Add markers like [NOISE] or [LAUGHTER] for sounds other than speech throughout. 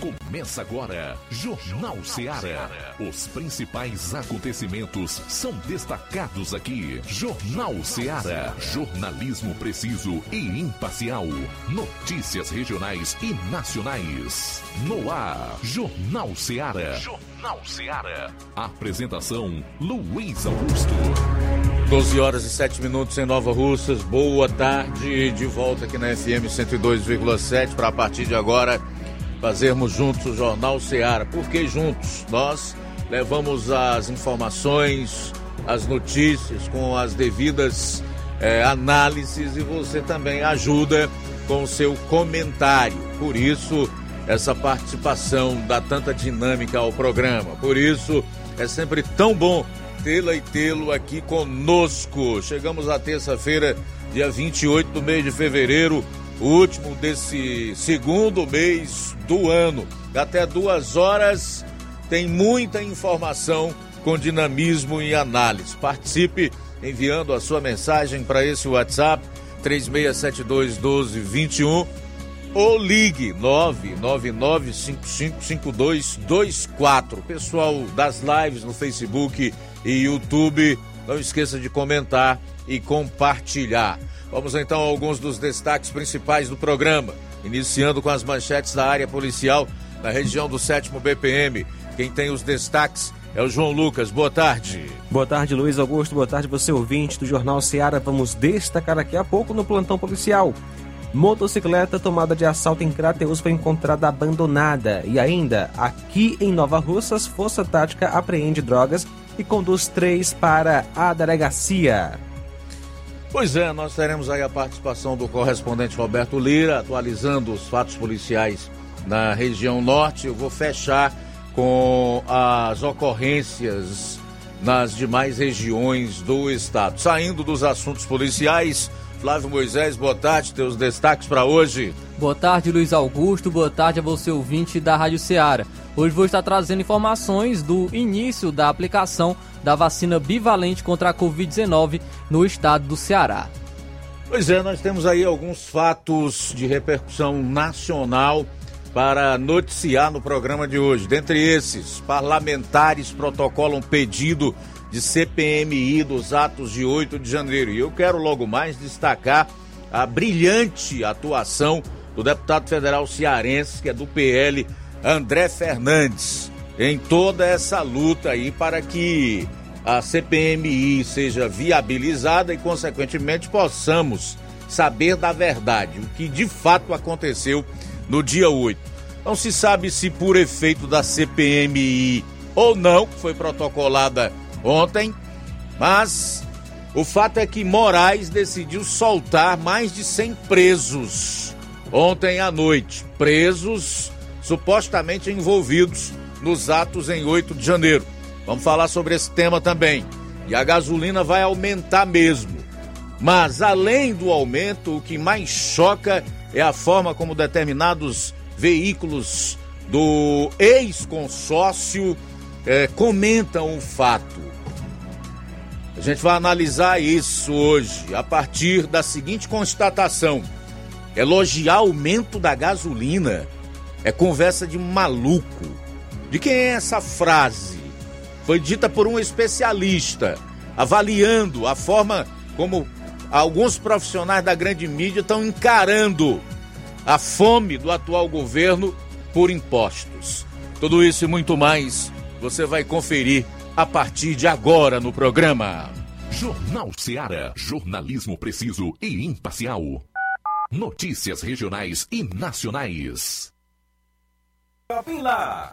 Começa agora, Jornal Seara. Os principais acontecimentos são destacados aqui. Jornal Seara. Jornalismo preciso e imparcial. Notícias regionais e nacionais. No ar, Jornal Seara. Jornal Seara. Apresentação: Luiz Augusto. 12 horas e 7 minutos em Nova Russas. Boa tarde, de volta aqui na FM 102,7 para a partir de agora fazermos juntos o Jornal Seara. Por que juntos? Nós levamos as informações, as notícias com as devidas é, análises e você também ajuda com o seu comentário. Por isso, essa participação dá tanta dinâmica ao programa. Por isso, é sempre tão bom tê-la e tê-lo aqui conosco. Chegamos à terça-feira, dia 28 do mês de fevereiro o último desse segundo mês do ano. Até duas horas tem muita informação com dinamismo e análise. Participe enviando a sua mensagem para esse WhatsApp 3672 1221 ou ligue 999555224. Pessoal das lives no Facebook e YouTube, não esqueça de comentar e compartilhar. Vamos então a alguns dos destaques principais do programa, iniciando com as manchetes da área policial na região do 7 BPM. Quem tem os destaques é o João Lucas. Boa tarde. Boa tarde, Luiz Augusto. Boa tarde, você ouvinte do Jornal Seara. Vamos destacar daqui a pouco no plantão policial. Motocicleta tomada de assalto em Crateus foi encontrada abandonada. E ainda, aqui em Nova Russas, Força Tática apreende drogas e conduz três para a delegacia. Pois é, nós teremos aí a participação do correspondente Roberto Lira, atualizando os fatos policiais na região norte. Eu vou fechar com as ocorrências nas demais regiões do estado. Saindo dos assuntos policiais, Flávio Moisés, boa tarde, teus destaques para hoje. Boa tarde, Luiz Augusto, boa tarde a você ouvinte da Rádio Ceará. Hoje vou estar trazendo informações do início da aplicação da vacina bivalente contra a Covid-19 no estado do Ceará. Pois é, nós temos aí alguns fatos de repercussão nacional para noticiar no programa de hoje. Dentre esses, parlamentares protocolam pedido de CPMI dos atos de 8 de janeiro. E eu quero logo mais destacar a brilhante atuação do deputado federal cearense, que é do PL, André Fernandes, em toda essa luta aí para que a CPMI seja viabilizada e, consequentemente, possamos saber da verdade, o que de fato aconteceu no dia 8. Não se sabe se por efeito da CPMI ou não, que foi protocolada ontem, mas o fato é que Moraes decidiu soltar mais de 100 presos ontem à noite. Presos supostamente envolvidos nos atos em 8 de janeiro. Vamos falar sobre esse tema também. E a gasolina vai aumentar mesmo. Mas além do aumento, o que mais choca é a forma como determinados veículos do ex-consórcio é, comentam o fato. A gente vai analisar isso hoje a partir da seguinte constatação: elogiar aumento da gasolina é conversa de maluco. De quem é essa frase? Foi dita por um especialista, avaliando a forma como alguns profissionais da grande mídia estão encarando a fome do atual governo por impostos. Tudo isso e muito mais você vai conferir a partir de agora no programa. Jornal Seara. Jornalismo preciso e imparcial. Notícias regionais e nacionais. Lá.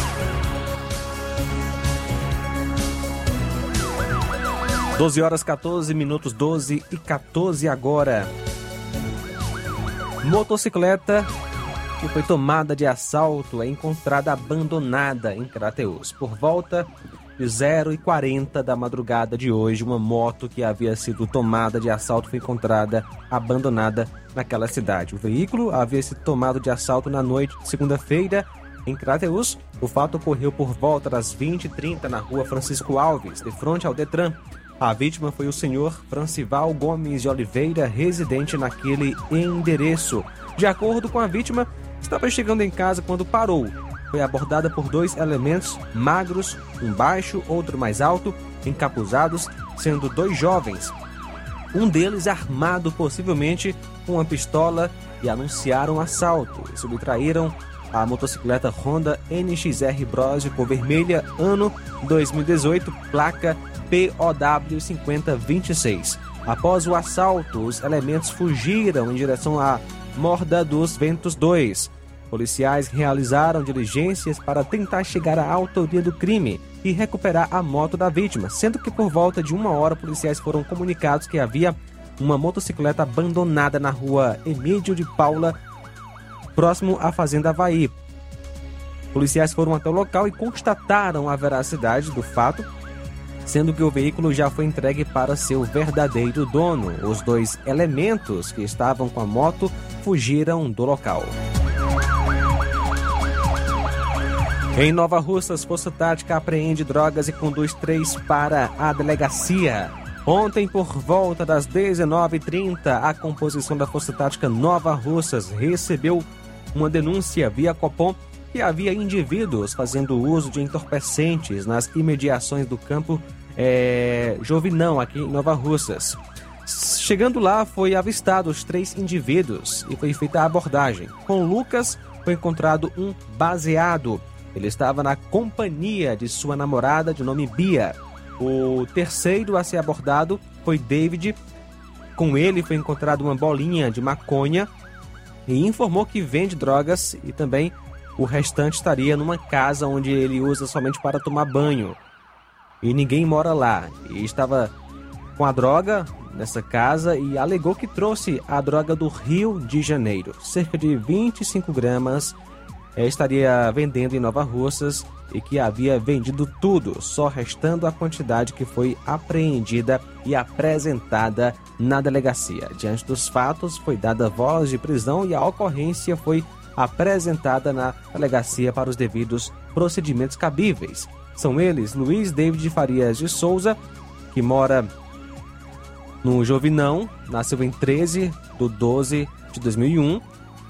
12 horas 14 minutos, 12 e 14 agora. Motocicleta que foi tomada de assalto é encontrada abandonada em Crateus. Por volta de 0 e 40 da madrugada de hoje, uma moto que havia sido tomada de assalto foi encontrada abandonada naquela cidade. O veículo havia sido tomado de assalto na noite de segunda-feira em Crateus. O fato ocorreu por volta das 20h30 na rua Francisco Alves, de frente ao Detran. A vítima foi o senhor Francival Gomes de Oliveira, residente naquele endereço. De acordo com a vítima, estava chegando em casa quando parou. Foi abordada por dois elementos magros, um baixo, outro mais alto, encapuzados, sendo dois jovens. Um deles armado possivelmente com uma pistola e anunciaram assalto. E subtraíram a motocicleta Honda NXR Bros cor vermelha, ano 2018, placa POW 5026. Após o assalto, os elementos fugiram em direção à Morda dos Ventos 2. Policiais realizaram diligências para tentar chegar à autoria do crime e recuperar a moto da vítima, sendo que por volta de uma hora policiais foram comunicados que havia uma motocicleta abandonada na rua Emílio de Paula, próximo à Fazenda Havaí. Policiais foram até o local e constataram a veracidade do fato sendo que o veículo já foi entregue para seu verdadeiro dono. Os dois elementos que estavam com a moto fugiram do local. Em Nova Russas, Força Tática apreende drogas e conduz três para a delegacia. Ontem, por volta das 19h30, a composição da Força Tática Nova Russas recebeu uma denúncia via Copom que havia indivíduos fazendo uso de entorpecentes nas imediações do campo é, Jovinão, aqui em Nova Russas. Chegando lá, foi avistado os três indivíduos e foi feita a abordagem. Com Lucas, foi encontrado um baseado. Ele estava na companhia de sua namorada de nome Bia. O terceiro a ser abordado foi David. Com ele foi encontrado uma bolinha de maconha e informou que vende drogas e também o restante estaria numa casa onde ele usa somente para tomar banho. E ninguém mora lá. E estava com a droga nessa casa e alegou que trouxe a droga do Rio de Janeiro. Cerca de 25 gramas eh, estaria vendendo em Nova Russas e que havia vendido tudo, só restando a quantidade que foi apreendida e apresentada na delegacia. Diante dos fatos, foi dada voz de prisão e a ocorrência foi apresentada na delegacia para os devidos procedimentos cabíveis. São eles Luiz David Farias de Souza, que mora no Jovinão, nasceu em 13 de 12 de 2001.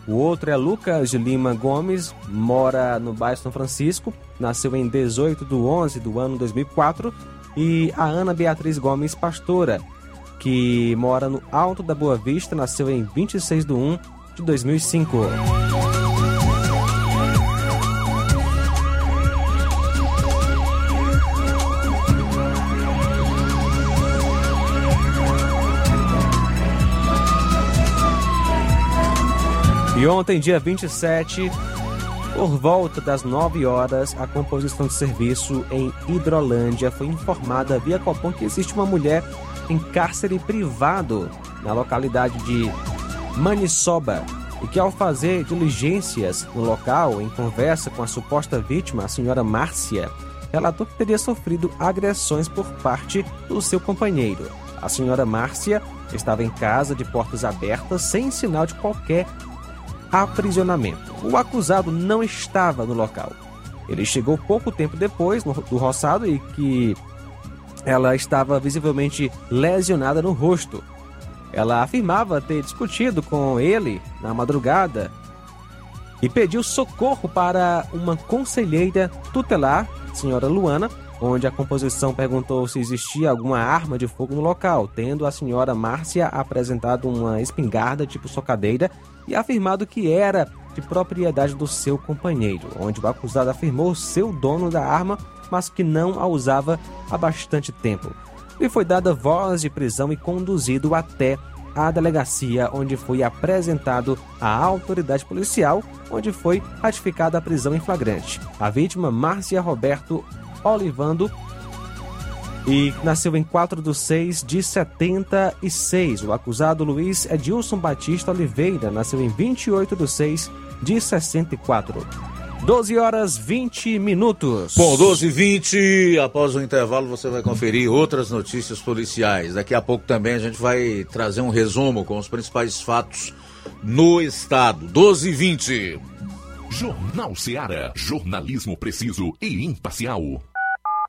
O outro é Lucas de Lima Gomes, mora no bairro São Francisco, nasceu em 18 de 11 do ano 2004. E a Ana Beatriz Gomes Pastora, que mora no Alto da Boa Vista, nasceu em 26 de 1 de 2005. E ontem, dia 27, por volta das 9 horas, a composição de serviço em Hidrolândia foi informada via Copom que existe uma mulher em cárcere privado na localidade de Maniçoba e que, ao fazer diligências no local, em conversa com a suposta vítima, a senhora Márcia, relatou que teria sofrido agressões por parte do seu companheiro. A senhora Márcia estava em casa de portas abertas, sem sinal de qualquer aprisionamento. O acusado não estava no local. Ele chegou pouco tempo depois do roçado e que ela estava visivelmente lesionada no rosto. Ela afirmava ter discutido com ele na madrugada e pediu socorro para uma conselheira tutelar, senhora Luana, onde a composição perguntou se existia alguma arma de fogo no local, tendo a senhora Márcia apresentado uma espingarda tipo socadeira e afirmado que era de propriedade do seu companheiro, onde o acusado afirmou ser o dono da arma, mas que não a usava há bastante tempo. Lhe foi dada voz de prisão e conduzido até a delegacia, onde foi apresentado à autoridade policial, onde foi ratificada a prisão em flagrante. A vítima, Márcia Roberto Olivando, e nasceu em 4 de 6 de 76. O acusado Luiz Edilson Batista Oliveira nasceu em 28 de 6 de 64. 12 horas 20 minutos. Bom, 12 e 20 após o intervalo você vai conferir outras notícias policiais. Daqui a pouco também a gente vai trazer um resumo com os principais fatos no estado. 12 e 20. Jornal Seara. Jornalismo preciso e imparcial.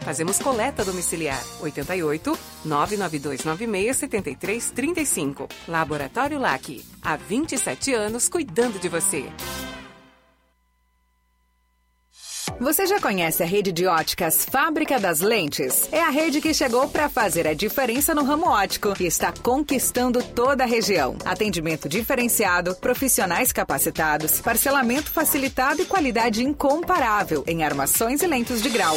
Fazemos coleta domiciliar 88 99296 7335. Laboratório LAC. Há 27 anos cuidando de você. Você já conhece a rede de óticas Fábrica das Lentes? É a rede que chegou para fazer a diferença no ramo óptico e está conquistando toda a região. Atendimento diferenciado, profissionais capacitados, parcelamento facilitado e qualidade incomparável em armações e lentes de grau.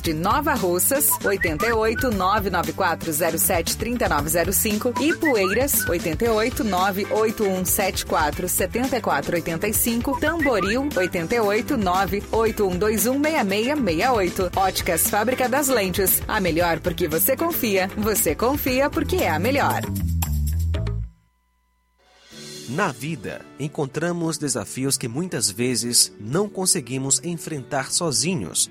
de Nova Russas, 88 99407 3905 e Poeiras, 88 98174 7485, Tamboril, 88 98121 6668. Óticas Fábrica das Lentes. A melhor porque você confia. Você confia porque é a melhor. Na vida, encontramos desafios que muitas vezes não conseguimos enfrentar sozinhos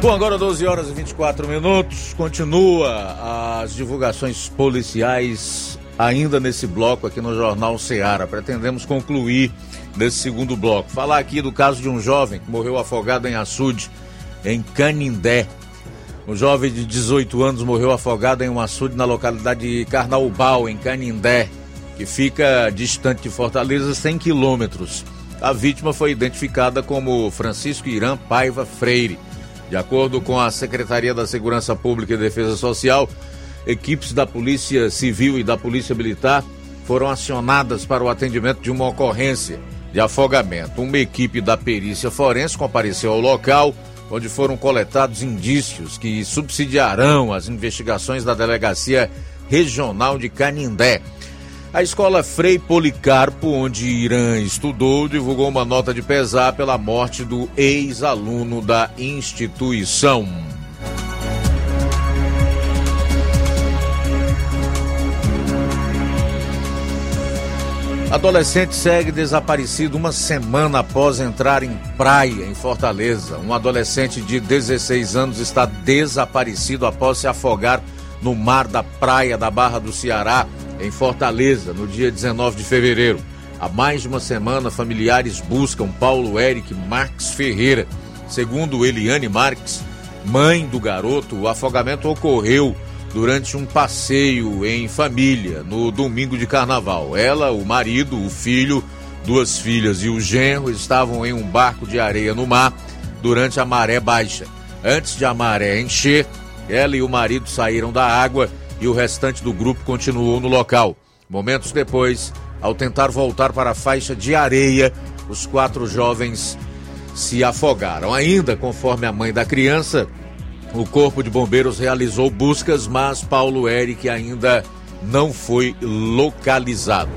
Bom, agora 12 horas e 24 minutos. Continua as divulgações policiais ainda nesse bloco aqui no Jornal Ceará. Pretendemos concluir nesse segundo bloco. Falar aqui do caso de um jovem que morreu afogado em açude em Canindé. Um jovem de 18 anos morreu afogado em um açude na localidade de Carnaubal, em Canindé, que fica distante de Fortaleza 100 quilômetros. A vítima foi identificada como Francisco Irã Paiva Freire. De acordo com a Secretaria da Segurança Pública e Defesa Social, equipes da Polícia Civil e da Polícia Militar foram acionadas para o atendimento de uma ocorrência de afogamento. Uma equipe da perícia forense compareceu ao local, onde foram coletados indícios que subsidiarão as investigações da Delegacia Regional de Canindé. A escola Frei Policarpo, onde Irã estudou, divulgou uma nota de pesar pela morte do ex-aluno da instituição. Adolescente segue desaparecido uma semana após entrar em praia em Fortaleza. Um adolescente de 16 anos está desaparecido após se afogar no mar da praia da Barra do Ceará, em Fortaleza, no dia 19 de fevereiro. Há mais de uma semana, familiares buscam Paulo Eric Marques Ferreira. Segundo Eliane Marques, mãe do garoto, o afogamento ocorreu durante um passeio em família no domingo de carnaval. Ela, o marido, o filho, duas filhas e o genro estavam em um barco de areia no mar durante a maré baixa. Antes de a maré encher, ela e o marido saíram da água e o restante do grupo continuou no local. Momentos depois, ao tentar voltar para a faixa de areia, os quatro jovens se afogaram. Ainda conforme a mãe da criança, o Corpo de Bombeiros realizou buscas, mas Paulo Eric ainda não foi localizado.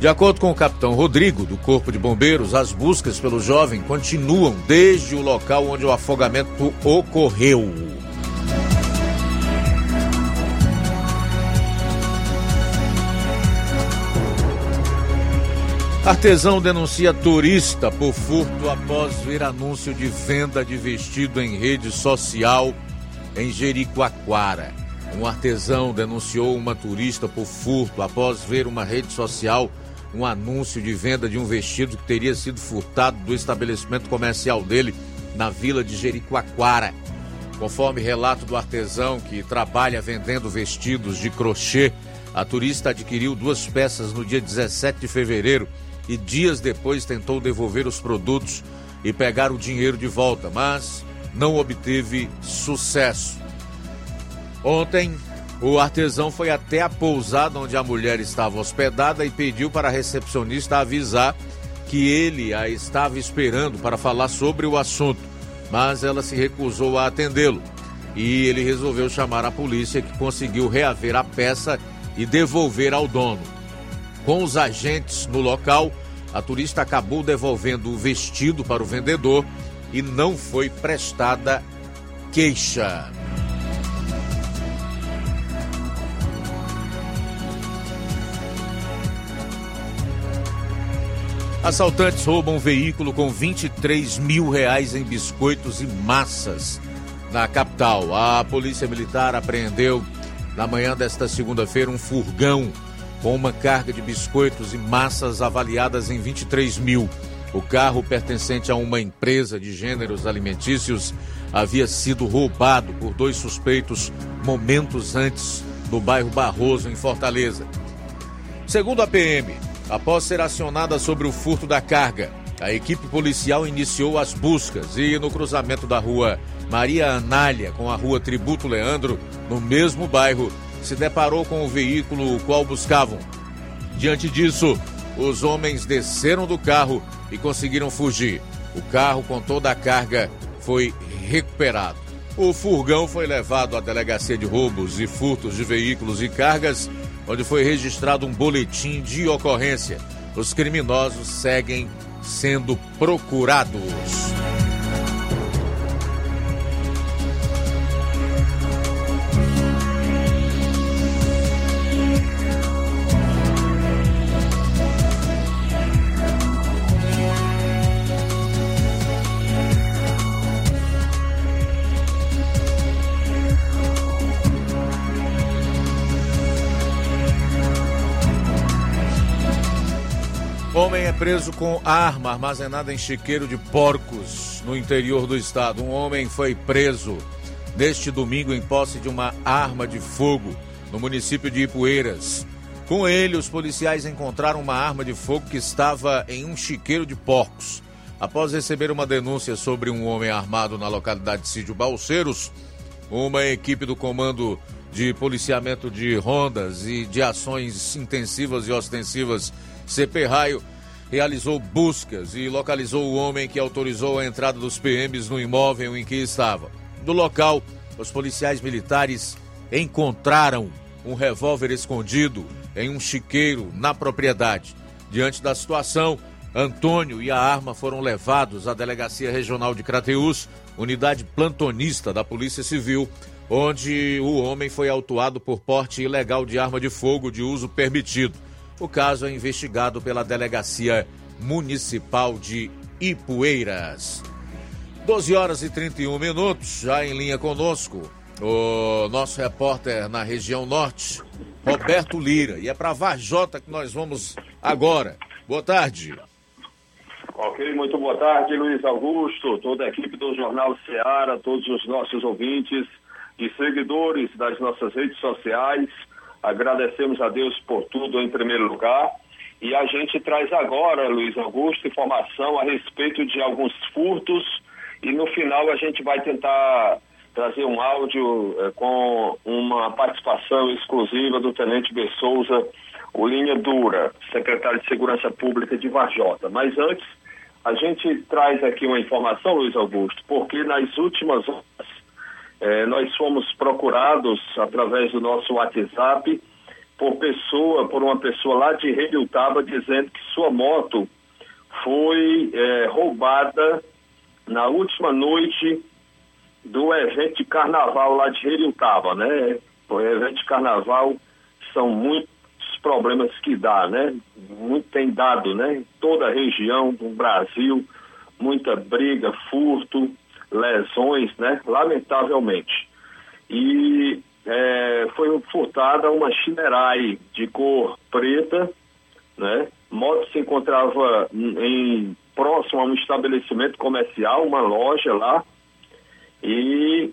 De acordo com o capitão Rodrigo, do Corpo de Bombeiros, as buscas pelo jovem continuam desde o local onde o afogamento ocorreu. Artesão denuncia turista por furto após ver anúncio de venda de vestido em rede social em Jericoacoara. Um artesão denunciou uma turista por furto após ver uma rede social um anúncio de venda de um vestido que teria sido furtado do estabelecimento comercial dele na vila de Jericoacoara. Conforme relato do artesão que trabalha vendendo vestidos de crochê, a turista adquiriu duas peças no dia 17 de fevereiro e dias depois tentou devolver os produtos e pegar o dinheiro de volta, mas não obteve sucesso. Ontem, o artesão foi até a pousada onde a mulher estava hospedada e pediu para a recepcionista avisar que ele a estava esperando para falar sobre o assunto, mas ela se recusou a atendê-lo. E ele resolveu chamar a polícia, que conseguiu reaver a peça e devolver ao dono. Com os agentes no local, a turista acabou devolvendo o vestido para o vendedor e não foi prestada queixa. Assaltantes roubam um veículo com 23 mil reais em biscoitos e massas na capital. A Polícia Militar apreendeu na manhã desta segunda-feira um furgão com uma carga de biscoitos e massas avaliadas em 23 mil. O carro, pertencente a uma empresa de gêneros alimentícios, havia sido roubado por dois suspeitos momentos antes no bairro Barroso, em Fortaleza. Segundo a PM, Após ser acionada sobre o furto da carga, a equipe policial iniciou as buscas e no cruzamento da rua Maria Anália com a rua Tributo Leandro, no mesmo bairro, se deparou com o veículo o qual buscavam. Diante disso, os homens desceram do carro e conseguiram fugir. O carro com toda a carga foi recuperado. O furgão foi levado à delegacia de roubos e furtos de veículos e cargas onde foi registrado um boletim de ocorrência. Os criminosos seguem sendo procurados. Preso com arma armazenada em chiqueiro de porcos no interior do estado. Um homem foi preso neste domingo em posse de uma arma de fogo no município de Ipueiras. Com ele, os policiais encontraram uma arma de fogo que estava em um chiqueiro de porcos. Após receber uma denúncia sobre um homem armado na localidade de Sídio Balseiros, uma equipe do Comando de Policiamento de Rondas e de Ações Intensivas e Ostensivas CP Raio realizou buscas e localizou o homem que autorizou a entrada dos PMs no imóvel em que estava. No local, os policiais militares encontraram um revólver escondido em um chiqueiro na propriedade. Diante da situação, Antônio e a arma foram levados à Delegacia Regional de Crateús, unidade plantonista da Polícia Civil, onde o homem foi autuado por porte ilegal de arma de fogo de uso permitido. O caso é investigado pela Delegacia Municipal de Ipueiras. 12 horas e 31 minutos, já em linha conosco, o nosso repórter na região norte, Roberto Lira. E é para Varjota que nós vamos agora. Boa tarde. Ok, muito boa tarde, Luiz Augusto, toda a equipe do Jornal Ceará, todos os nossos ouvintes e seguidores das nossas redes sociais. Agradecemos a Deus por tudo em primeiro lugar. E a gente traz agora, Luiz Augusto, informação a respeito de alguns furtos e no final a gente vai tentar trazer um áudio eh, com uma participação exclusiva do Tenente B. Souza, o Linha Dura, secretário de Segurança Pública de Varjota. Mas antes, a gente traz aqui uma informação, Luiz Augusto, porque nas últimas horas eh, nós fomos procurados através do nosso WhatsApp por pessoa, por uma pessoa lá de Redutaba dizendo que sua moto foi eh, roubada na última noite do evento de carnaval lá de Redutaba, né? O evento de carnaval são muitos problemas que dá, né? Muito tem dado, né? Toda a região do Brasil, muita briga, furto, lesões, né? Lamentavelmente. E é, foi furtada uma Chinerai de cor preta, né? Moto se encontrava em próximo a um estabelecimento comercial, uma loja lá, e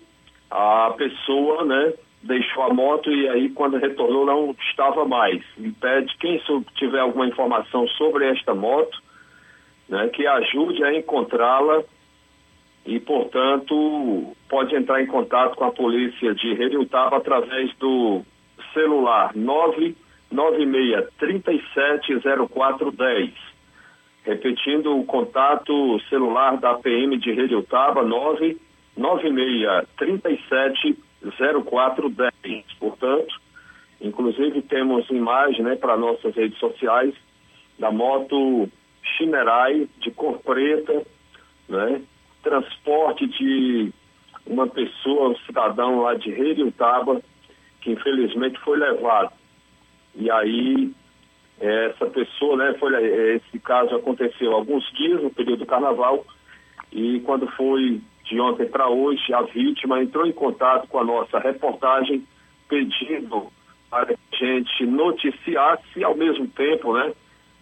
a pessoa, né, deixou a moto e aí quando retornou não estava mais. E pede quem tiver alguma informação sobre esta moto, né, que ajude a encontrá-la e, portanto, pode entrar em contato com a polícia de Redutaba através do celular 996370410. Repetindo o contato celular da PM de Redutaba 996370410. Portanto, inclusive temos imagem né, para nossas redes sociais da moto Chinerai de cor preta, né, transporte de uma pessoa, um cidadão lá de Redutaba, que infelizmente foi levado. E aí, essa pessoa, né, foi, esse caso aconteceu alguns dias no período do carnaval, e quando foi de ontem para hoje, a vítima entrou em contato com a nossa reportagem, pedindo para a gente noticiasse e ao mesmo tempo, né,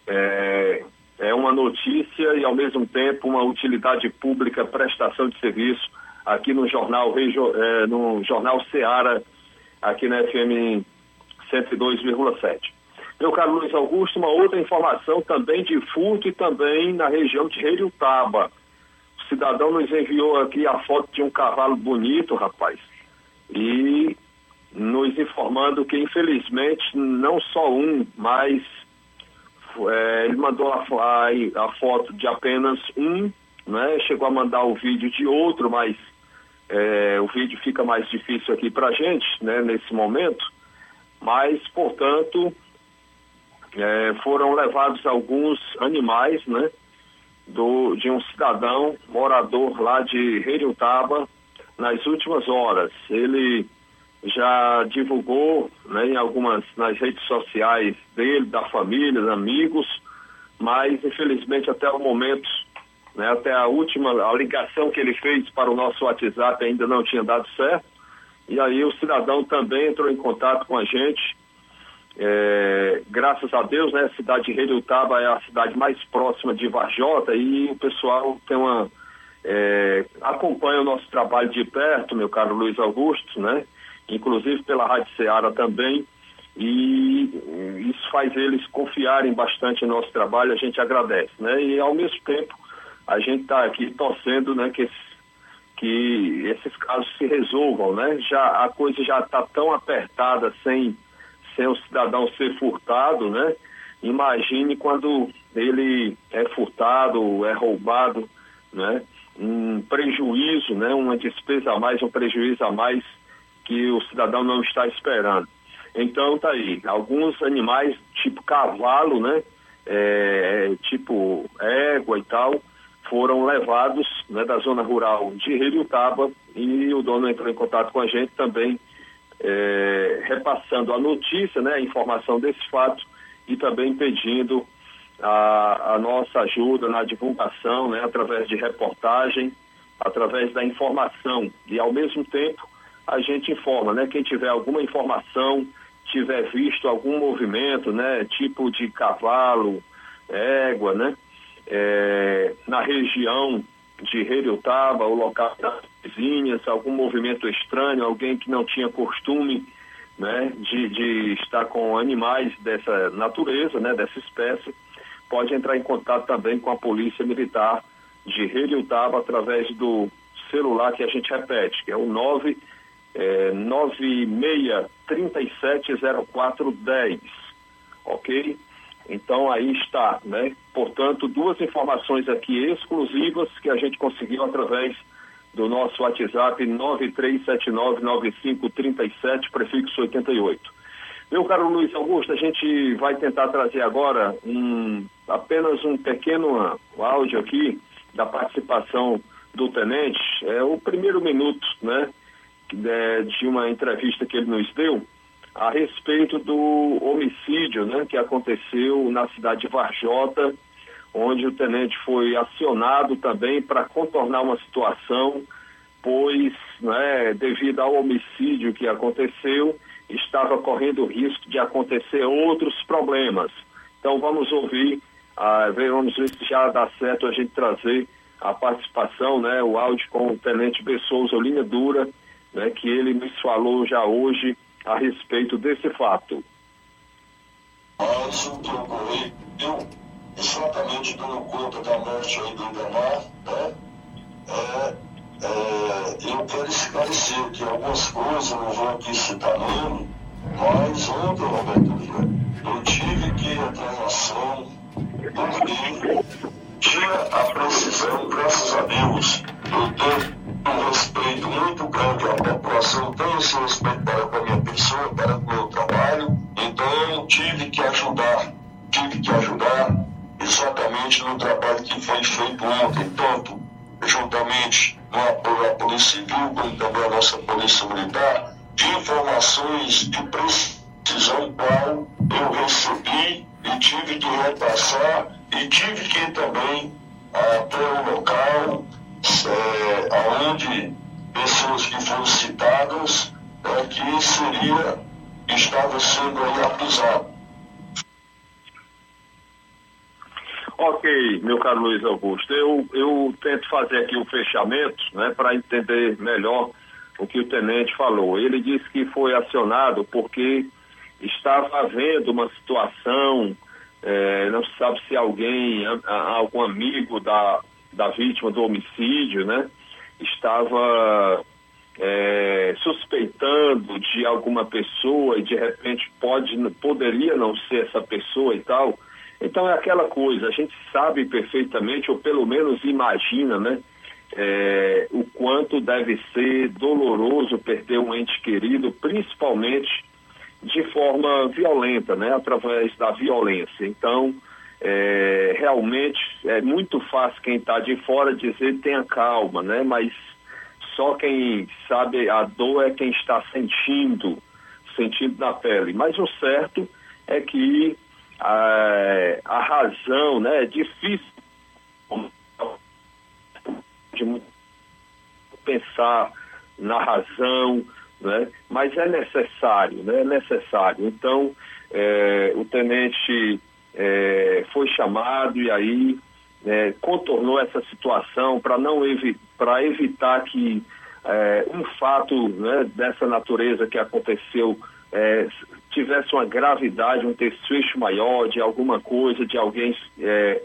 é, é uma notícia e, ao mesmo tempo, uma utilidade pública, prestação de serviço aqui no jornal, é, no jornal Seara, aqui na FM 102,7. Meu caro Luiz Augusto, uma outra informação também de furto e também na região de Reiutaba. O cidadão nos enviou aqui a foto de um cavalo bonito, rapaz, e nos informando que, infelizmente, não só um, mas é, ele mandou a, a, a, foto de apenas um, né? Chegou a mandar o vídeo de outro, mas é, o vídeo fica mais difícil aqui para gente, né? Nesse momento. Mas, portanto, é, foram levados alguns animais, né? Do, de um cidadão morador lá de Reiutaba nas últimas horas. Ele já divulgou né, em algumas nas redes sociais dele, da família, amigos, mas infelizmente até o momento, né, até a última a ligação que ele fez para o nosso WhatsApp ainda não tinha dado certo. E aí o cidadão também entrou em contato com a gente. É, graças a Deus, né, a cidade de Redutaba é a cidade mais próxima de Varjota e o pessoal tem uma é, acompanha o nosso trabalho de perto, meu caro Luiz Augusto, né? Inclusive pela Rádio Ceará também, e isso faz eles confiarem bastante no nosso trabalho, a gente agradece, né? E ao mesmo tempo a gente está aqui torcendo, né, que, que esses casos se resolvam, né? Já a coisa já está tão apertada sem sem o cidadão ser furtado, né? Imagine quando ele é furtado, é roubado, né? Um prejuízo, né? Uma despesa a mais, um prejuízo a mais que o cidadão não está esperando. Então tá aí, alguns animais tipo cavalo, né, é, tipo égua e tal, foram levados né, da zona rural de Rio e o dono entrou em contato com a gente também, é, repassando a notícia, né, a informação desse fato e também pedindo a, a nossa ajuda na divulgação, né, através de reportagem, através da informação e ao mesmo tempo a gente informa, né? Quem tiver alguma informação, tiver visto algum movimento, né? Tipo de cavalo, égua, né? É, na região de Heriotaba, o local das vizinhas, algum movimento estranho, alguém que não tinha costume né, de, de estar com animais dessa natureza, né, dessa espécie, pode entrar em contato também com a Polícia Militar de Heriotaba através do celular que a gente repete, que é o 9 é, 96370410, ok? Então aí está, né? Portanto, duas informações aqui exclusivas que a gente conseguiu através do nosso WhatsApp 93799537, prefixo 88. Meu caro Luiz Augusto, a gente vai tentar trazer agora um, apenas um pequeno áudio aqui da participação do tenente, é o primeiro minuto, né, de, de uma entrevista que ele nos deu a respeito do homicídio, né, que aconteceu na cidade de Varjota, onde o tenente foi acionado também para contornar uma situação, pois, né, devido ao homicídio que aconteceu, estava correndo o risco de acontecer outros problemas. Então vamos ouvir, ah, vamos ver se já dá certo a gente trazer a participação, né, o áudio com o Tenente Bessouza Linha Dura, né, que ele nos falou já hoje a respeito desse fato. Mas o que ocorreu, exatamente dando conta da morte aí do Itamar, né, é, é, eu quero esclarecer que algumas coisas não vou aqui citar nome, mas ontem, Roberto eu tive que entrar em ação, porque tinha a precisão, graças a Deus, eu tenho um respeito muito grande, a população tem esse respeito para com a minha pessoa, para o meu trabalho, então tive que ajudar, tive que ajudar exatamente no trabalho que foi feito ontem, tanto juntamente no apoio à Polícia Civil, como também à nossa Polícia Militar, de informações de precisão qual eu recebi e tive que repassar e tive que ir também até o local é, aonde pessoas que foram citadas é, que seria estava sendo aí acusado. Ok, meu caro Luiz Augusto, eu, eu tento fazer aqui o fechamento né, para entender melhor o que o tenente falou. Ele disse que foi acionado porque estava havendo uma situação é, não se sabe se alguém, algum amigo da, da vítima do homicídio, né, estava é, suspeitando de alguma pessoa e de repente pode, poderia não ser essa pessoa e tal. Então é aquela coisa, a gente sabe perfeitamente, ou pelo menos imagina, né, é, o quanto deve ser doloroso perder um ente querido, principalmente de forma violenta, né, através da violência. Então, é, realmente é muito fácil quem está de fora dizer tenha calma, né, mas só quem sabe a dor é quem está sentindo, sentindo na pele. Mas o certo é que a, a razão, né, é difícil de pensar na razão, né? mas é necessário, né? é necessário. Então, é, o tenente é, foi chamado e aí é, contornou essa situação para não evi para evitar que é, um fato né, dessa natureza que aconteceu é, tivesse uma gravidade, um desfecho maior de alguma coisa, de alguém é,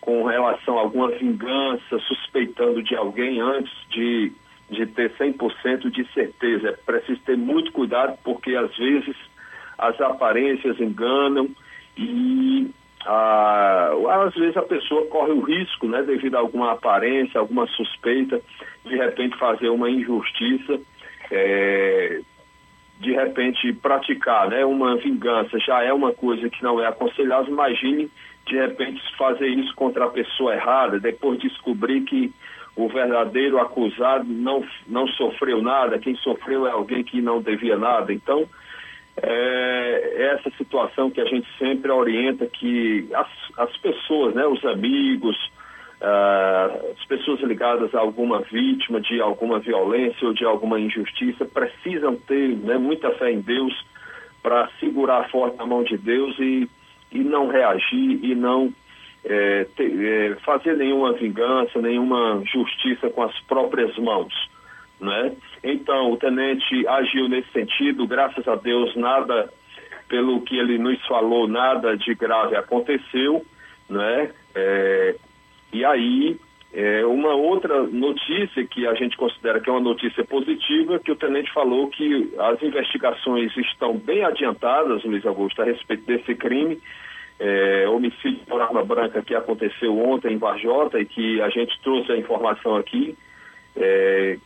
com relação a alguma vingança, suspeitando de alguém antes de de ter 100% de certeza. É preciso ter muito cuidado porque às vezes as aparências enganam e ah, às vezes a pessoa corre o risco, né, devido a alguma aparência, alguma suspeita, de repente fazer uma injustiça, é, de repente praticar, né, uma vingança já é uma coisa que não é aconselhável. Imagine de repente fazer isso contra a pessoa errada, depois descobrir que o verdadeiro acusado não, não sofreu nada, quem sofreu é alguém que não devia nada. Então, é essa situação que a gente sempre orienta que as, as pessoas, né, os amigos, uh, as pessoas ligadas a alguma vítima de alguma violência ou de alguma injustiça precisam ter né, muita fé em Deus para segurar forte a mão de Deus e, e não reagir e não é, te- é, fazer nenhuma vingança, nenhuma justiça com as próprias mãos. Né? Então, o tenente agiu nesse sentido, graças a Deus, nada, pelo que ele nos falou, nada de grave aconteceu. Né? É, e aí, é, uma outra notícia que a gente considera que é uma notícia positiva, que o tenente falou que as investigações estão bem adiantadas, Luiz Augusto, a respeito desse crime, é, homicídio por arma branca que aconteceu ontem em Varjota e que a gente trouxe a informação aqui, é,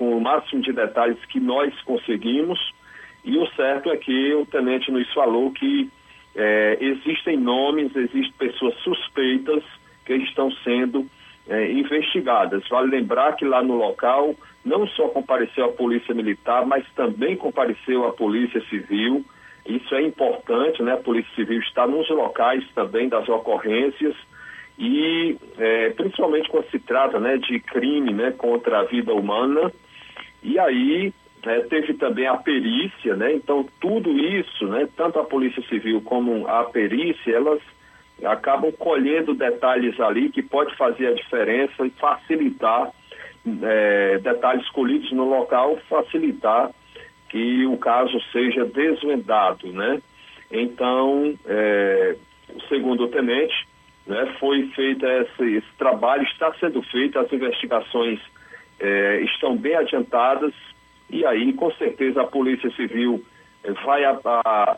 com o máximo de detalhes que nós conseguimos. E o certo é que o tenente nos falou que é, existem nomes, existem pessoas suspeitas que estão sendo é, investigadas. Vale lembrar que lá no local não só compareceu a Polícia Militar, mas também compareceu a Polícia Civil. Isso é importante, né? A Polícia Civil está nos locais também das ocorrências e é, principalmente quando se trata né, de crime né, contra a vida humana. E aí é, teve também a perícia, né? Então tudo isso, né, tanto a Polícia Civil como a perícia, elas acabam colhendo detalhes ali que pode fazer a diferença e facilitar é, detalhes colhidos no local, facilitar que o caso seja desvendado, né? Então, é, segundo o tenente, né, foi feito esse, esse trabalho, está sendo feito, as investigações é, estão bem adiantadas e aí, com certeza, a Polícia Civil eh, vai a- a-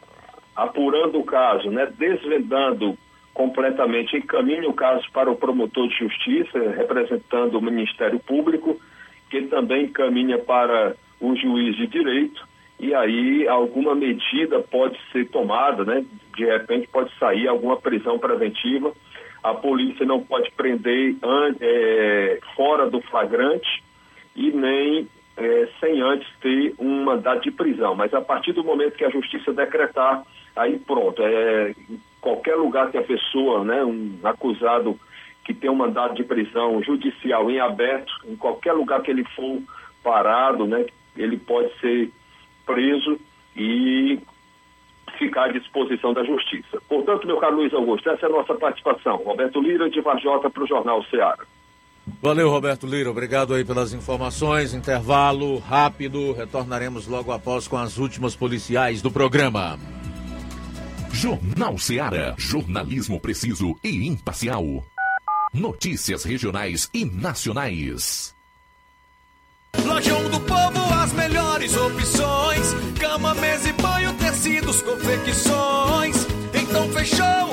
apurando o caso, né, desvendando completamente, encaminha o caso para o promotor de justiça, representando o Ministério Público, que também encaminha para o juiz de direito, e aí alguma medida pode ser tomada, né? De repente pode sair alguma prisão preventiva. A polícia não pode prender eh, fora do flagrante e nem eh, sem antes ter um mandado de prisão. Mas a partir do momento que a justiça decretar, aí pronto, é, qualquer lugar que a pessoa, né, um acusado que tem um mandado de prisão judicial em aberto, em qualquer lugar que ele for parado, né, ele pode ser preso e ficar à disposição da justiça. Portanto, meu caro Luiz Augusto, essa é a nossa participação. Roberto Lira, de Varjota, para o Jornal Ceará. Valeu, Roberto Lira. Obrigado aí pelas informações. Intervalo rápido. Retornaremos logo após com as últimas policiais do programa. Jornal Seara. Jornalismo preciso e imparcial. Notícias regionais e nacionais. Lojão do Povo, as melhores opções: cama, mesa e banho, tecidos, confecções. Então fechou,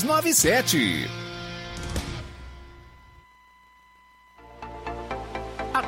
6297.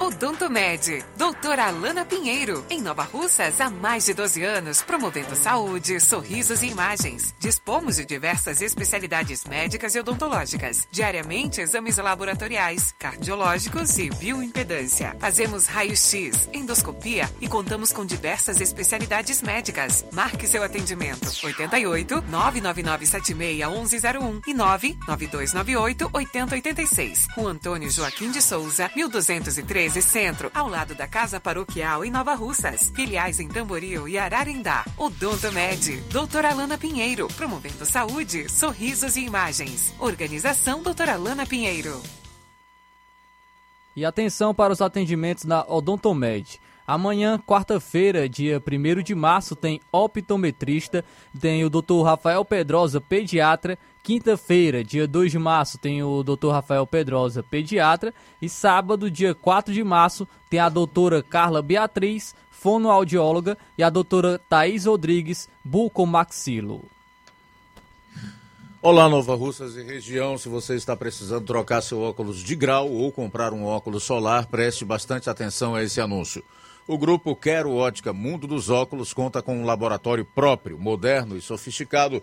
Odonto Med, doutora Alana Pinheiro, em Nova Russas há mais de 12 anos, promovendo saúde, sorrisos e imagens. Dispomos de diversas especialidades médicas e odontológicas. Diariamente, exames laboratoriais, cardiológicos e bioimpedância. Fazemos raio-x, endoscopia e contamos com diversas especialidades médicas. Marque seu atendimento. 88 999 76 1101 e 99298 8086. Rua Antônio Joaquim de Souza, 1213 Centro, ao lado da Casa Paroquial em Nova Russas. Filiais em Tamboril e Ararindá. Odonto Med, doutora Alana Pinheiro, promovendo saúde, sorrisos e imagens. Organização doutora Alana Pinheiro. E atenção para os atendimentos na Odontomed. Amanhã, quarta-feira, dia 1 de março, tem optometrista, tem o Dr. Rafael Pedrosa, pediatra. Quinta-feira, dia 2 de março, tem o Dr. Rafael Pedrosa, pediatra. E sábado, dia 4 de março, tem a doutora Carla Beatriz, fonoaudióloga, e a doutora Thaís Rodrigues, bucomaxilo. Olá, Nova Russas e região. Se você está precisando trocar seu óculos de grau ou comprar um óculos solar, preste bastante atenção a esse anúncio. O grupo Quero Ótica Mundo dos Óculos conta com um laboratório próprio, moderno e sofisticado,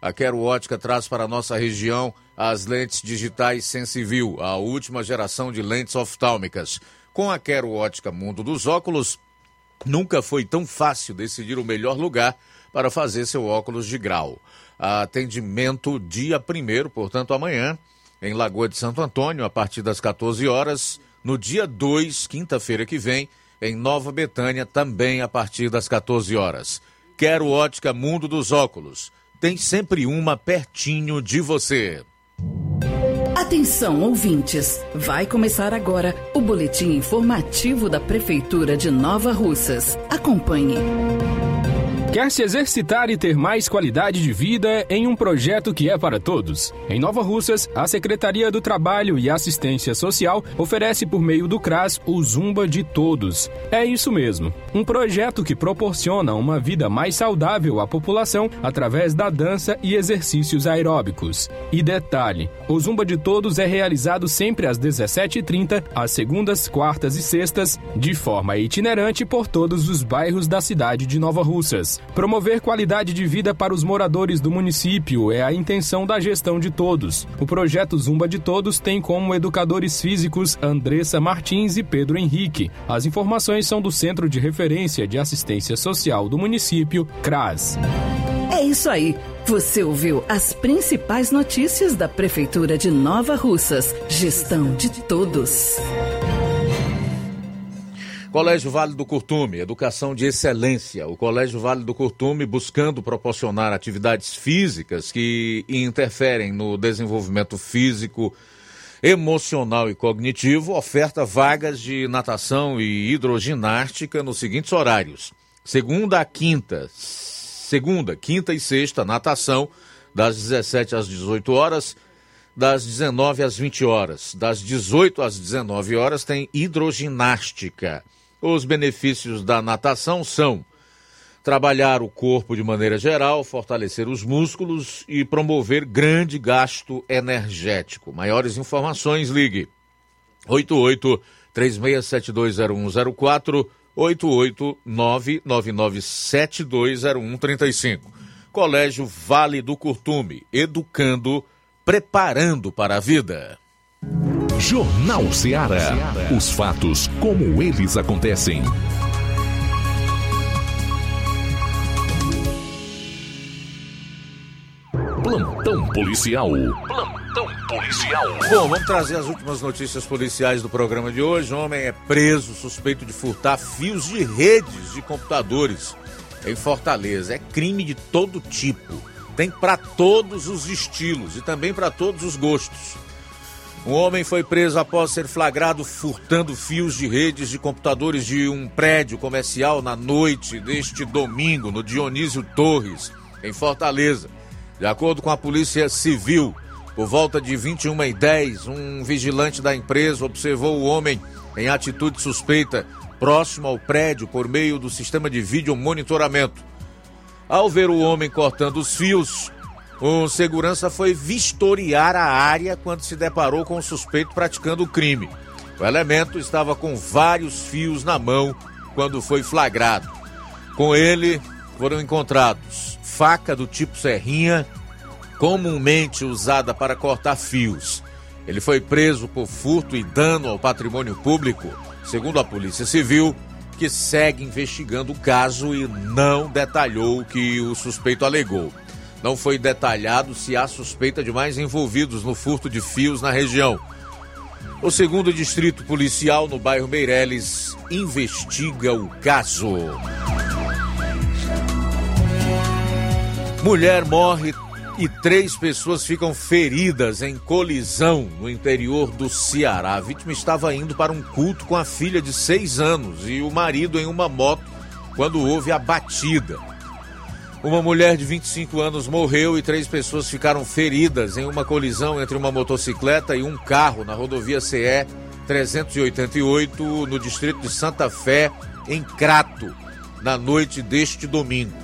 a Quero Ótica traz para a nossa região as lentes digitais Sensiview, a última geração de lentes oftálmicas. Com a Quero Ótica Mundo dos Óculos, nunca foi tão fácil decidir o melhor lugar para fazer seu óculos de grau. Atendimento dia 1 portanto amanhã, em Lagoa de Santo Antônio, a partir das 14 horas. No dia 2, quinta-feira que vem, em Nova Betânia, também a partir das 14 horas. Quero ótica Mundo dos Óculos. Tem sempre uma pertinho de você. Atenção, ouvintes! Vai começar agora o boletim informativo da Prefeitura de Nova Russas. Acompanhe. Quer se exercitar e ter mais qualidade de vida em um projeto que é para todos? Em Nova Russas, a Secretaria do Trabalho e Assistência Social oferece por meio do CRAS o Zumba de Todos. É isso mesmo, um projeto que proporciona uma vida mais saudável à população através da dança e exercícios aeróbicos. E detalhe, o Zumba de Todos é realizado sempre às 17h30, às segundas, quartas e sextas, de forma itinerante por todos os bairros da cidade de Nova Russas. Promover qualidade de vida para os moradores do município é a intenção da gestão de todos. O projeto Zumba de Todos tem como educadores físicos Andressa Martins e Pedro Henrique. As informações são do Centro de Referência de Assistência Social do município, CRAS. É isso aí. Você ouviu as principais notícias da Prefeitura de Nova Russas. Gestão de todos. Colégio Vale do Curtume, educação de excelência. O Colégio Vale do Curtume buscando proporcionar atividades físicas que interferem no desenvolvimento físico, emocional e cognitivo, oferta vagas de natação e hidroginástica nos seguintes horários: segunda a quinta, segunda, quinta e sexta, natação, das 17 às 18 horas das 19 às 20 horas. Das 18 às 19 horas tem hidroginástica. Os benefícios da natação são trabalhar o corpo de maneira geral, fortalecer os músculos e promover grande gasto energético. Maiores informações, ligue 88 36720104 88 999720135. Colégio Vale do Curtume, educando, preparando para a vida. Jornal Ceará. Os fatos como eles acontecem. Plantão policial. Plantão policial. Bom, vamos trazer as últimas notícias policiais do programa de hoje. O homem é preso suspeito de furtar fios de redes de computadores em Fortaleza. É crime de todo tipo. Tem para todos os estilos e também para todos os gostos. Um homem foi preso após ser flagrado furtando fios de redes de computadores de um prédio comercial na noite deste domingo, no Dionísio Torres, em Fortaleza. De acordo com a Polícia Civil, por volta de 21h10, um vigilante da empresa observou o homem em atitude suspeita próximo ao prédio por meio do sistema de vídeo monitoramento. Ao ver o homem cortando os fios, o segurança foi vistoriar a área quando se deparou com o suspeito praticando o crime. O elemento estava com vários fios na mão quando foi flagrado. Com ele foram encontrados faca do tipo serrinha, comumente usada para cortar fios. Ele foi preso por furto e dano ao patrimônio público, segundo a Polícia Civil, que segue investigando o caso e não detalhou o que o suspeito alegou. Não foi detalhado se há suspeita de mais envolvidos no furto de fios na região. O segundo distrito policial no bairro Meireles investiga o caso. Mulher morre e três pessoas ficam feridas em colisão no interior do Ceará. A vítima estava indo para um culto com a filha de seis anos e o marido em uma moto quando houve a batida. Uma mulher de 25 anos morreu e três pessoas ficaram feridas em uma colisão entre uma motocicleta e um carro na rodovia CE 388, no distrito de Santa Fé, em Crato, na noite deste domingo.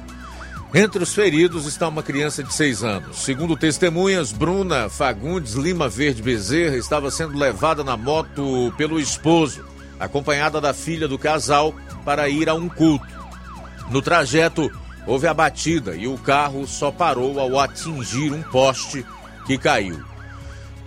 Entre os feridos está uma criança de 6 anos. Segundo testemunhas, Bruna Fagundes Lima Verde Bezerra estava sendo levada na moto pelo esposo, acompanhada da filha do casal, para ir a um culto. No trajeto, houve a batida e o carro só parou ao atingir um poste que caiu.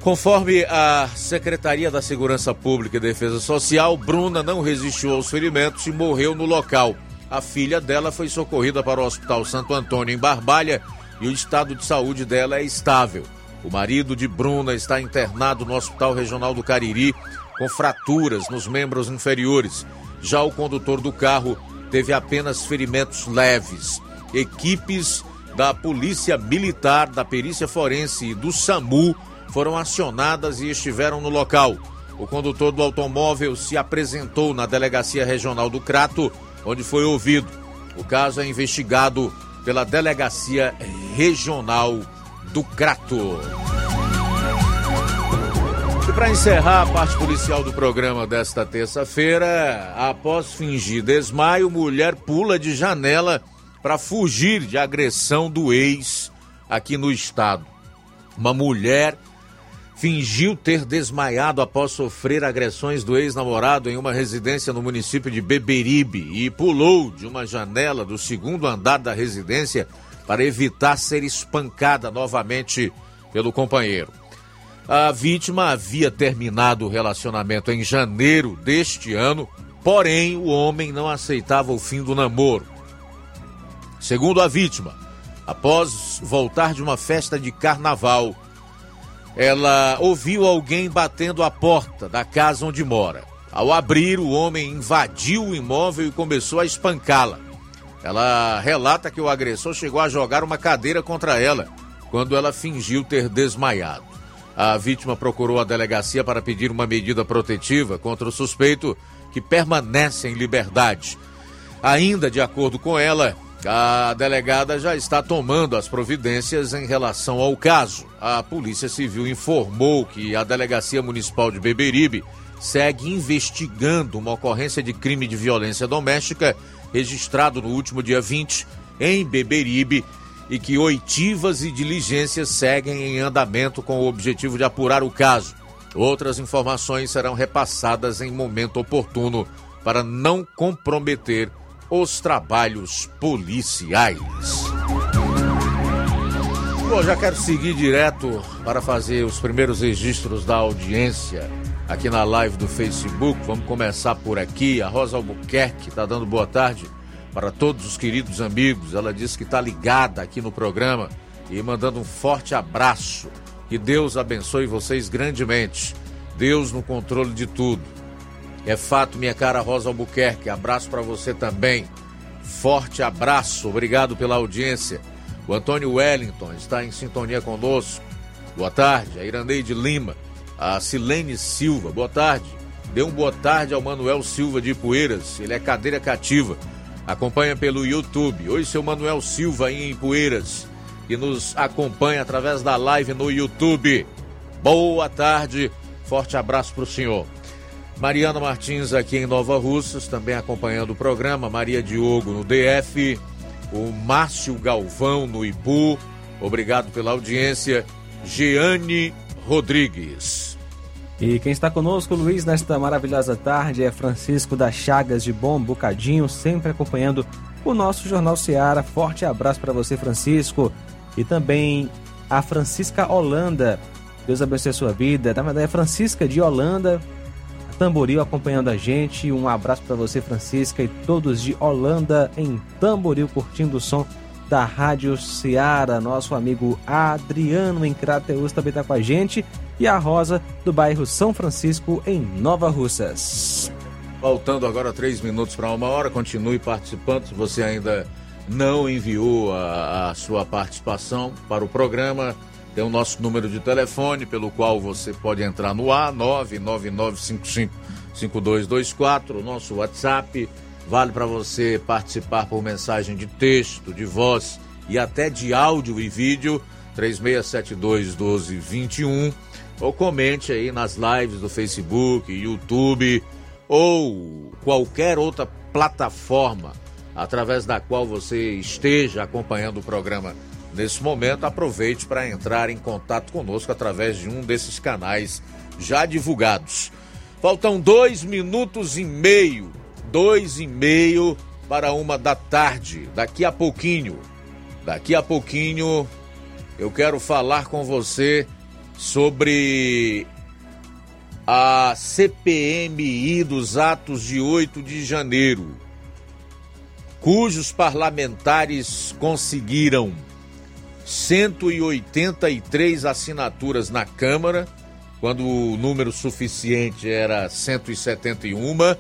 Conforme a Secretaria da Segurança Pública e Defesa Social, Bruna não resistiu aos ferimentos e morreu no local. A filha dela foi socorrida para o Hospital Santo Antônio em Barbalha e o estado de saúde dela é estável. O marido de Bruna está internado no Hospital Regional do Cariri com fraturas nos membros inferiores. Já o condutor do carro teve apenas ferimentos leves. Equipes da Polícia Militar, da Perícia Forense e do SAMU foram acionadas e estiveram no local. O condutor do automóvel se apresentou na Delegacia Regional do Crato, onde foi ouvido. O caso é investigado pela Delegacia Regional do Crato. E para encerrar a parte policial do programa desta terça-feira, após fingir desmaio, mulher pula de janela para fugir de agressão do ex aqui no estado. Uma mulher fingiu ter desmaiado após sofrer agressões do ex-namorado em uma residência no município de Beberibe e pulou de uma janela do segundo andar da residência para evitar ser espancada novamente pelo companheiro. A vítima havia terminado o relacionamento em janeiro deste ano, porém o homem não aceitava o fim do namoro. Segundo a vítima, após voltar de uma festa de carnaval, ela ouviu alguém batendo a porta da casa onde mora. Ao abrir, o homem invadiu o imóvel e começou a espancá-la. Ela relata que o agressor chegou a jogar uma cadeira contra ela quando ela fingiu ter desmaiado. A vítima procurou a delegacia para pedir uma medida protetiva contra o suspeito que permanece em liberdade. Ainda de acordo com ela, a delegada já está tomando as providências em relação ao caso. A Polícia Civil informou que a Delegacia Municipal de Beberibe segue investigando uma ocorrência de crime de violência doméstica registrado no último dia 20 em Beberibe e que oitivas e diligências seguem em andamento com o objetivo de apurar o caso. Outras informações serão repassadas em momento oportuno para não comprometer os trabalhos policiais. Bom, já quero seguir direto para fazer os primeiros registros da audiência aqui na live do Facebook. Vamos começar por aqui. A Rosa Albuquerque está dando boa tarde para todos os queridos amigos. Ela disse que está ligada aqui no programa e mandando um forte abraço. Que Deus abençoe vocês grandemente. Deus no controle de tudo. É fato, minha cara Rosa Albuquerque. Abraço para você também. Forte abraço. Obrigado pela audiência. O Antônio Wellington está em sintonia conosco. Boa tarde. A Irandeide Lima. A Silene Silva. Boa tarde. Dê um boa tarde ao Manuel Silva de Poeiras. Ele é cadeira cativa. Acompanha pelo YouTube. Oi, seu Manuel Silva aí em Poeiras. E nos acompanha através da live no YouTube. Boa tarde. Forte abraço para o senhor. Mariana Martins aqui em Nova Russas, também acompanhando o programa. Maria Diogo no DF. O Márcio Galvão no Ipu. Obrigado pela audiência. Jeane Rodrigues. E quem está conosco, Luiz, nesta maravilhosa tarde é Francisco das Chagas de Bom Bocadinho, sempre acompanhando o nosso Jornal Seara. Forte abraço para você, Francisco. E também a Francisca Holanda. Deus abençoe a sua vida. Na verdade, é Francisca de Holanda, Tamboril acompanhando a gente. Um abraço para você, Francisca, e todos de Holanda em Tamboril curtindo o som da Rádio Ceará. Nosso amigo Adriano em Crateus também está com a gente. E a Rosa do bairro São Francisco em Nova Russas. Faltando agora três minutos para uma hora, continue participando. Se você ainda não enviou a, a sua participação para o programa, tem o nosso número de telefone pelo qual você pode entrar no ar, 999555224, o nosso WhatsApp. Vale para você participar por mensagem de texto, de voz e até de áudio e vídeo, 3672 1221. Ou comente aí nas lives do Facebook, YouTube ou qualquer outra plataforma através da qual você esteja acompanhando o programa nesse momento, aproveite para entrar em contato conosco através de um desses canais já divulgados. Faltam dois minutos e meio, dois e meio para uma da tarde. Daqui a pouquinho, daqui a pouquinho, eu quero falar com você sobre a CPMI dos atos de 8 de janeiro, cujos parlamentares conseguiram 183 assinaturas na Câmara, quando o número suficiente era 171,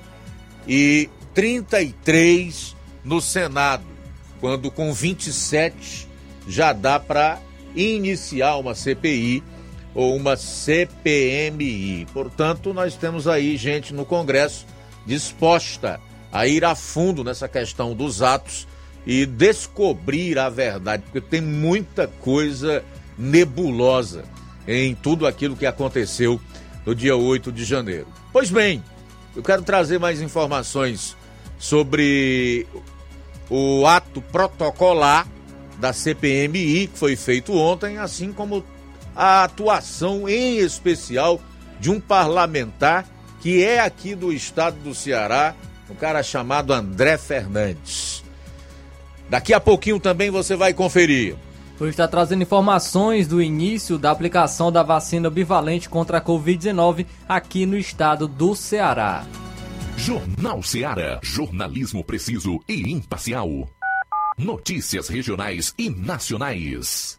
e 33 no Senado, quando com 27 já dá para iniciar uma CPI ou uma CPMI. Portanto, nós temos aí gente no Congresso disposta a ir a fundo nessa questão dos atos e descobrir a verdade, porque tem muita coisa nebulosa em tudo aquilo que aconteceu no dia 8 de janeiro. Pois bem, eu quero trazer mais informações sobre o ato protocolar da CPMI que foi feito ontem, assim como a atuação em especial de um parlamentar que é aqui do estado do Ceará, um cara chamado André Fernandes. Daqui a pouquinho também você vai conferir. Hoje está trazendo informações do início da aplicação da vacina bivalente contra a Covid-19 aqui no estado do Ceará. Jornal Ceará, jornalismo preciso e imparcial. Notícias regionais e nacionais.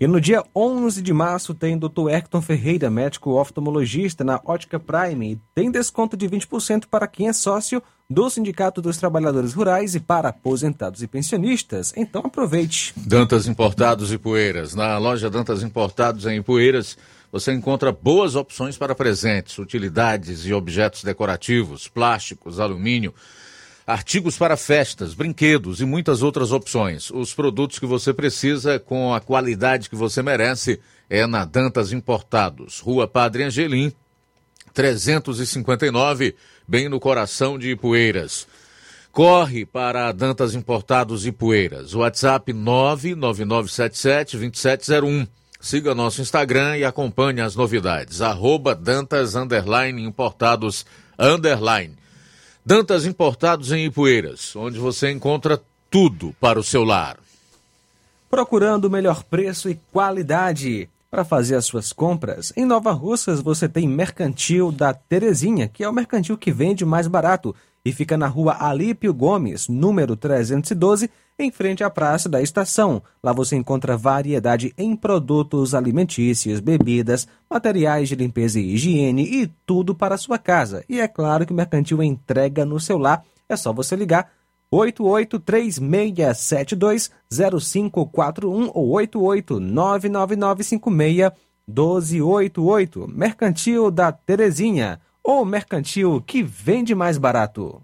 E no dia 11 de março tem Dr. Hector Ferreira, médico oftalmologista na Ótica Prime. Tem desconto de 20% para quem é sócio do Sindicato dos Trabalhadores Rurais e para aposentados e pensionistas. Então aproveite. Dantas Importados e Poeiras. Na loja Dantas Importados em Poeiras, você encontra boas opções para presentes, utilidades e objetos decorativos, plásticos, alumínio, artigos para festas, brinquedos e muitas outras opções. Os produtos que você precisa com a qualidade que você merece é na Dantas Importados, Rua Padre Angelim, 359, bem no coração de Ipueiras. Corre para Dantas Importados Poeiras. WhatsApp 99977-2701. Siga nosso Instagram e acompanhe as novidades. Arroba Dantas Underline Importados Underline. Dantas Importados em Ipueiras, onde você encontra tudo para o seu lar. Procurando o melhor preço e qualidade para fazer as suas compras, em Nova Russas você tem Mercantil da Terezinha, que é o mercantil que vende mais barato e fica na rua Alípio Gomes, número 312, em frente à Praça da Estação. Lá você encontra variedade em produtos alimentícios, bebidas, materiais de limpeza e higiene e tudo para a sua casa. E é claro que o mercantil entrega no seu lar. É só você ligar 8836720541 ou 88999561288. Mercantil da Terezinha, ou mercantil que vende mais barato.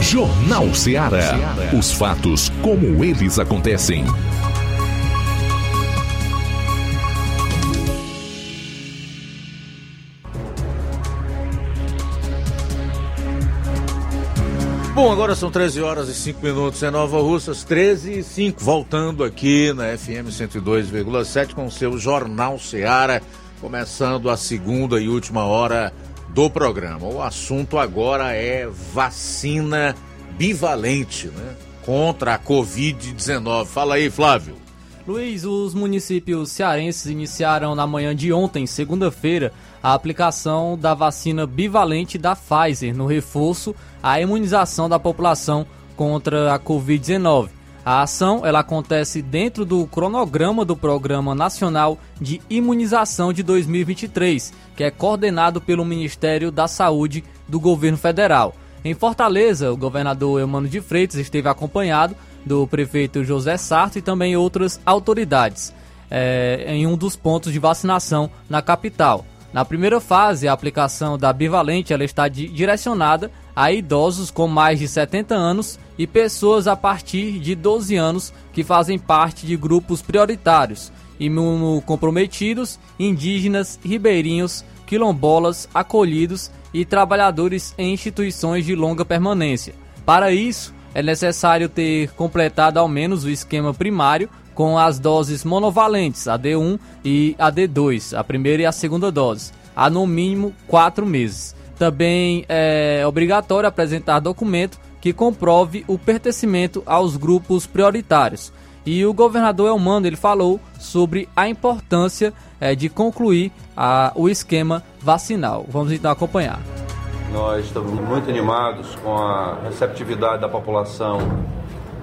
Jornal Ceará. Os fatos como eles acontecem. Bom, agora são 13 horas e 5 minutos em Nova Russas, 13 e 5, voltando aqui na FM 102,7 com o seu Jornal Seara, começando a segunda e última hora do programa. O assunto agora é vacina bivalente, né? Contra a Covid-19. Fala aí, Flávio. Luiz, os municípios cearenses iniciaram na manhã de ontem, segunda-feira, a aplicação da vacina bivalente da Pfizer no reforço à imunização da população contra a Covid-19. A ação ela acontece dentro do cronograma do Programa Nacional de Imunização de 2023, que é coordenado pelo Ministério da Saúde do Governo Federal. Em Fortaleza, o governador Eumano de Freitas esteve acompanhado do prefeito José Sarto e também outras autoridades é, em um dos pontos de vacinação na capital. Na primeira fase, a aplicação da bivalente ela está direcionada a idosos com mais de 70 anos e pessoas a partir de 12 anos que fazem parte de grupos prioritários, imunocomprometidos, indígenas, ribeirinhos, quilombolas, acolhidos e trabalhadores em instituições de longa permanência. Para isso, é necessário ter completado ao menos o esquema primário com as doses monovalentes, AD1 e AD2, a primeira e a segunda dose, há no mínimo quatro meses. Também é obrigatório apresentar documento que comprove o pertencimento aos grupos prioritários. E o governador Elmano ele falou sobre a importância é, de concluir a, o esquema vacinal. Vamos então acompanhar. Nós estamos muito animados com a receptividade da população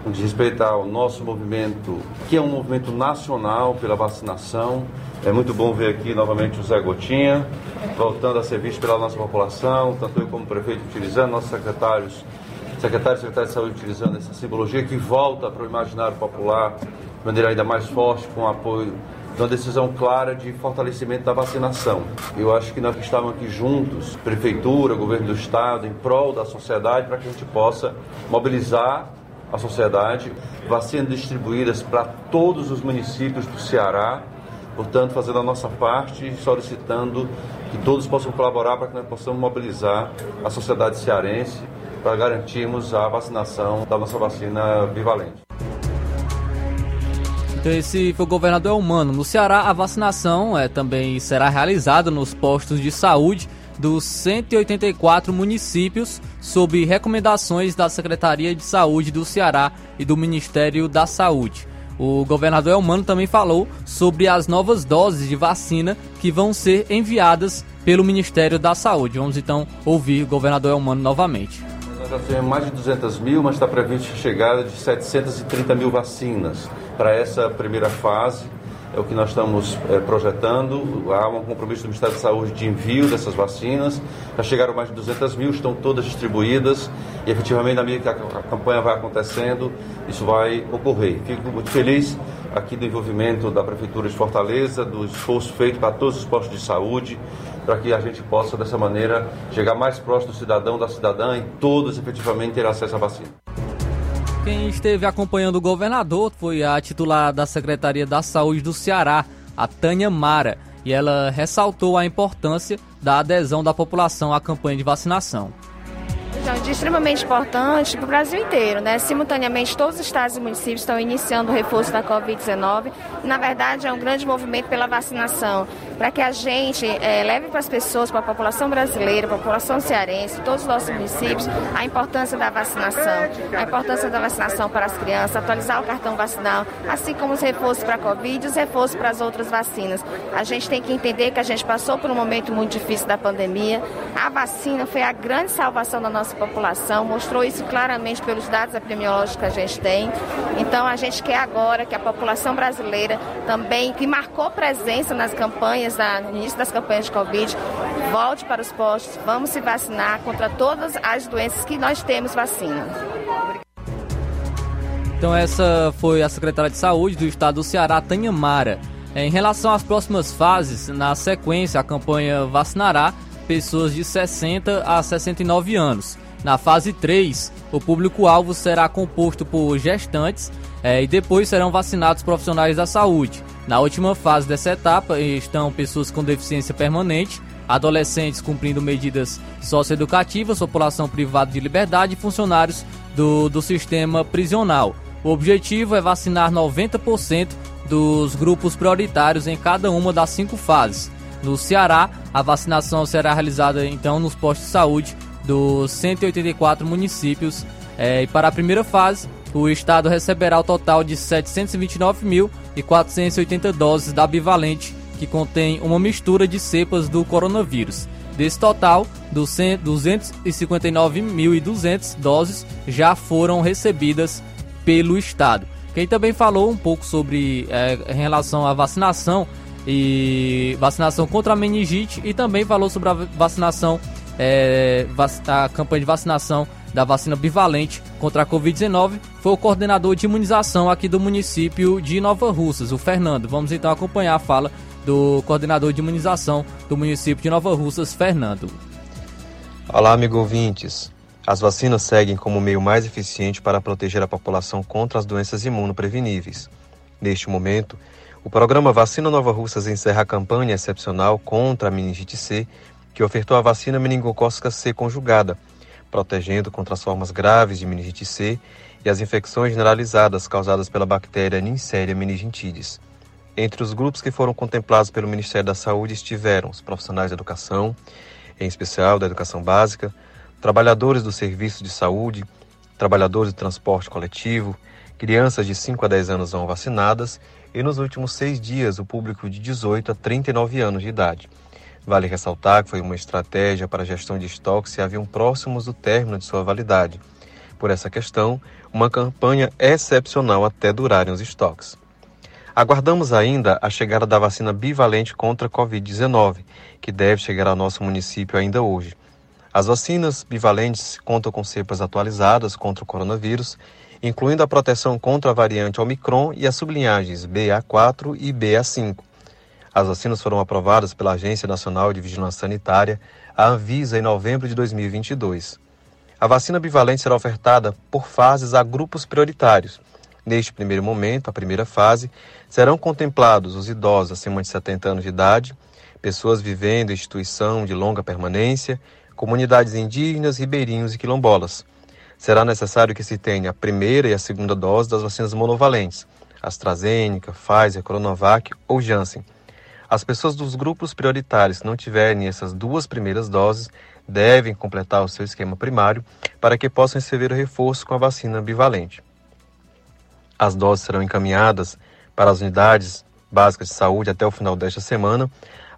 com respeito ao nosso movimento, que é um movimento nacional pela vacinação. É muito bom ver aqui novamente o Zé Gotinha, voltando a ser visto pela nossa população, tanto eu como prefeito utilizando, nossos secretários, secretário e secretário de saúde utilizando essa simbologia que volta para o imaginário popular de maneira ainda mais forte, com o apoio de uma decisão clara de fortalecimento da vacinação. Eu acho que nós estamos aqui juntos, prefeitura, governo do estado, em prol da sociedade, para que a gente possa mobilizar a sociedade, vacinas distribuídas para todos os municípios do Ceará, portanto, fazendo a nossa parte e solicitando que todos possam colaborar para que nós possamos mobilizar a sociedade cearense para garantirmos a vacinação da nossa vacina bivalente. Então esse foi o governador Humano. No Ceará, a vacinação é, também será realizada nos postos de saúde dos 184 municípios, sob recomendações da Secretaria de Saúde do Ceará e do Ministério da Saúde. O governador Elmano também falou sobre as novas doses de vacina que vão ser enviadas pelo Ministério da Saúde. Vamos então ouvir o governador Elmano novamente. Nós já temos mais de 200 mil, mas está prevista a chegada de 730 mil vacinas para essa primeira fase é o que nós estamos é, projetando. Há um compromisso do Ministério da Saúde de envio dessas vacinas. Já chegaram mais de 200 mil, estão todas distribuídas e efetivamente, na medida que a, a campanha vai acontecendo, isso vai ocorrer. Fico muito feliz aqui do envolvimento da Prefeitura de Fortaleza, do esforço feito para todos os postos de saúde, para que a gente possa, dessa maneira, chegar mais próximo do cidadão, da cidadã e todos efetivamente ter acesso à vacina. Quem esteve acompanhando o governador foi a titular da Secretaria da Saúde do Ceará, a Tânia Mara, e ela ressaltou a importância da adesão da população à campanha de vacinação de extremamente importante para o Brasil inteiro, né? Simultaneamente, todos os estados e municípios estão iniciando o reforço da Covid-19. Na verdade, é um grande movimento pela vacinação, para que a gente é, leve para as pessoas, para a população brasileira, para a população cearense, todos os nossos municípios, a importância da vacinação, a importância da vacinação para as crianças, atualizar o cartão vacinal, assim como os reforços para a Covid e os reforços para as outras vacinas. A gente tem que entender que a gente passou por um momento muito difícil da pandemia. A vacina foi a grande salvação da nossa população, mostrou isso claramente pelos dados epidemiológicos que a gente tem. Então a gente quer agora que a população brasileira também, que marcou presença nas campanhas, da, no início das campanhas de Covid, volte para os postos, vamos se vacinar contra todas as doenças que nós temos vacina. Então essa foi a secretária de Saúde do estado do Ceará, Tânia Mara. Em relação às próximas fases, na sequência, a campanha vacinará pessoas de 60 a 69 anos. Na fase 3, o público-alvo será composto por gestantes é, e depois serão vacinados profissionais da saúde. Na última fase dessa etapa estão pessoas com deficiência permanente, adolescentes cumprindo medidas socioeducativas, população privada de liberdade e funcionários do, do sistema prisional. O objetivo é vacinar 90% dos grupos prioritários em cada uma das cinco fases. no Ceará. A vacinação será realizada então nos postos de saúde dos 184 municípios. É, e para a primeira fase, o estado receberá o total de 729.480 doses da bivalente, que contém uma mistura de cepas do coronavírus. Desse total, 259.200 doses já foram recebidas pelo estado. Quem também falou um pouco sobre é, em relação à vacinação e vacinação contra a meningite e também falou sobre a vacinação, é, a campanha de vacinação da vacina bivalente contra a Covid-19 foi o coordenador de imunização aqui do município de Nova Russas, o Fernando. Vamos então acompanhar a fala do coordenador de imunização do município de Nova Russas, Fernando. Olá, amigo ouvintes. As vacinas seguem como o meio mais eficiente para proteger a população contra as doenças imunopreveníveis. Neste momento, o programa Vacina Nova Russas encerra a campanha excepcional contra a meningite C, que ofertou a vacina meningocócica C conjugada, protegendo contra as formas graves de meningite C e as infecções generalizadas causadas pela bactéria Neisseria meningitidis. Entre os grupos que foram contemplados pelo Ministério da Saúde estiveram os profissionais da educação, em especial da educação básica, trabalhadores do serviço de saúde, trabalhadores do transporte coletivo, crianças de 5 a 10 anos não vacinadas e, nos últimos seis dias, o público de 18 a 39 anos de idade. Vale ressaltar que foi uma estratégia para a gestão de estoques se haviam próximos do término de sua validade. Por essa questão, uma campanha excepcional até durarem os estoques. Aguardamos ainda a chegada da vacina bivalente contra a Covid-19, que deve chegar ao nosso município ainda hoje. As vacinas bivalentes contam com cepas atualizadas contra o coronavírus, incluindo a proteção contra a variante Omicron e as sublinhagens BA4 e BA5. As vacinas foram aprovadas pela Agência Nacional de Vigilância Sanitária, a Anvisa, em novembro de 2022. A vacina bivalente será ofertada por fases a grupos prioritários. Neste primeiro momento, a primeira fase, serão contemplados os idosos acima de 70 anos de idade, pessoas vivendo em instituição de longa permanência, comunidades indígenas, ribeirinhos e quilombolas. Será necessário que se tenha a primeira e a segunda dose das vacinas monovalentes, AstraZeneca, Pfizer, Coronavac ou Janssen, as pessoas dos grupos prioritários que não tiverem essas duas primeiras doses devem completar o seu esquema primário para que possam receber o reforço com a vacina bivalente. As doses serão encaminhadas para as unidades básicas de saúde até o final desta semana,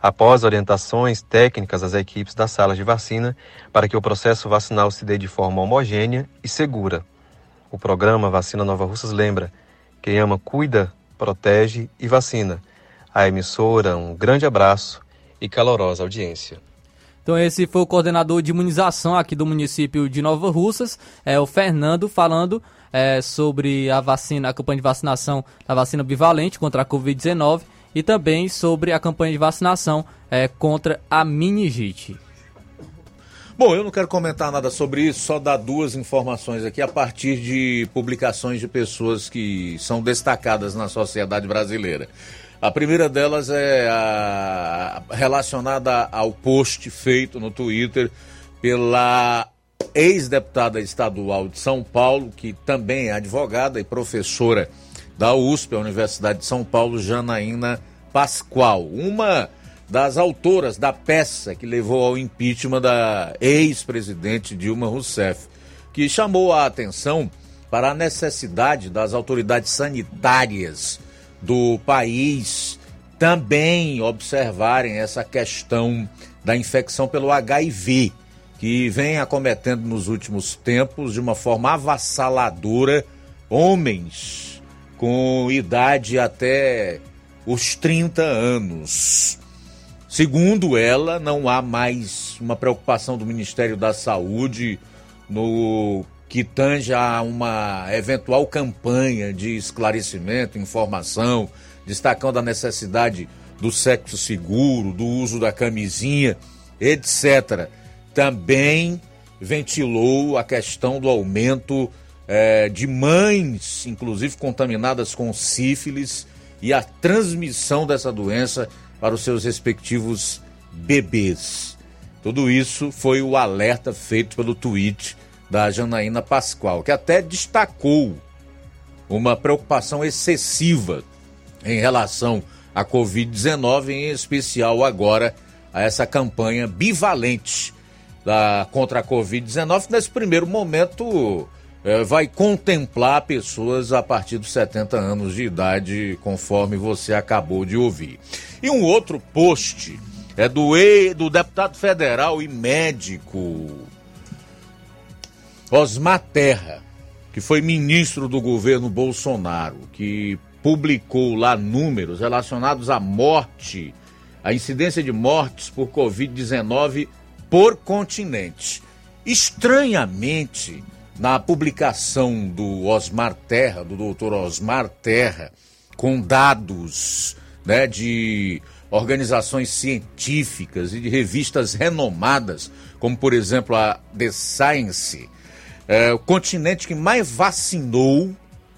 após orientações técnicas às equipes das salas de vacina para que o processo vacinal se dê de forma homogênea e segura. O programa Vacina Nova Russas lembra: quem ama, cuida, protege e vacina à emissora um grande abraço e calorosa audiência. Então esse foi o coordenador de imunização aqui do município de Nova Russas, é o Fernando, falando é, sobre a vacina, a campanha de vacinação da vacina bivalente contra a Covid-19 e também sobre a campanha de vacinação é, contra a meningite. Bom, eu não quero comentar nada sobre isso, só dar duas informações aqui a partir de publicações de pessoas que são destacadas na sociedade brasileira. A primeira delas é a, relacionada ao post feito no Twitter pela ex-deputada estadual de São Paulo, que também é advogada e professora da USP, a Universidade de São Paulo, Janaína Pascoal. Uma das autoras da peça que levou ao impeachment da ex-presidente Dilma Rousseff, que chamou a atenção para a necessidade das autoridades sanitárias do país também observarem essa questão da infecção pelo HIV, que vem acometendo nos últimos tempos de uma forma avassaladora homens com idade até os 30 anos. Segundo ela, não há mais uma preocupação do Ministério da Saúde no que tange a uma eventual campanha de esclarecimento, informação, destacando a necessidade do sexo seguro, do uso da camisinha, etc. Também ventilou a questão do aumento é, de mães, inclusive contaminadas com sífilis, e a transmissão dessa doença para os seus respectivos bebês. Tudo isso foi o alerta feito pelo tweet da Janaína Pascoal, que até destacou uma preocupação excessiva em relação a Covid-19, em especial agora a essa campanha bivalente da, contra a Covid-19. Nesse primeiro momento, é, vai contemplar pessoas a partir dos 70 anos de idade, conforme você acabou de ouvir. E um outro post é do, e, do deputado federal e médico Osmar Terra, que foi ministro do governo Bolsonaro, que publicou lá números relacionados à morte, à incidência de mortes por Covid-19 por continente. Estranhamente, na publicação do Osmar Terra, do doutor Osmar Terra, com dados né, de organizações científicas e de revistas renomadas, como por exemplo a The Science, é, o continente que mais vacinou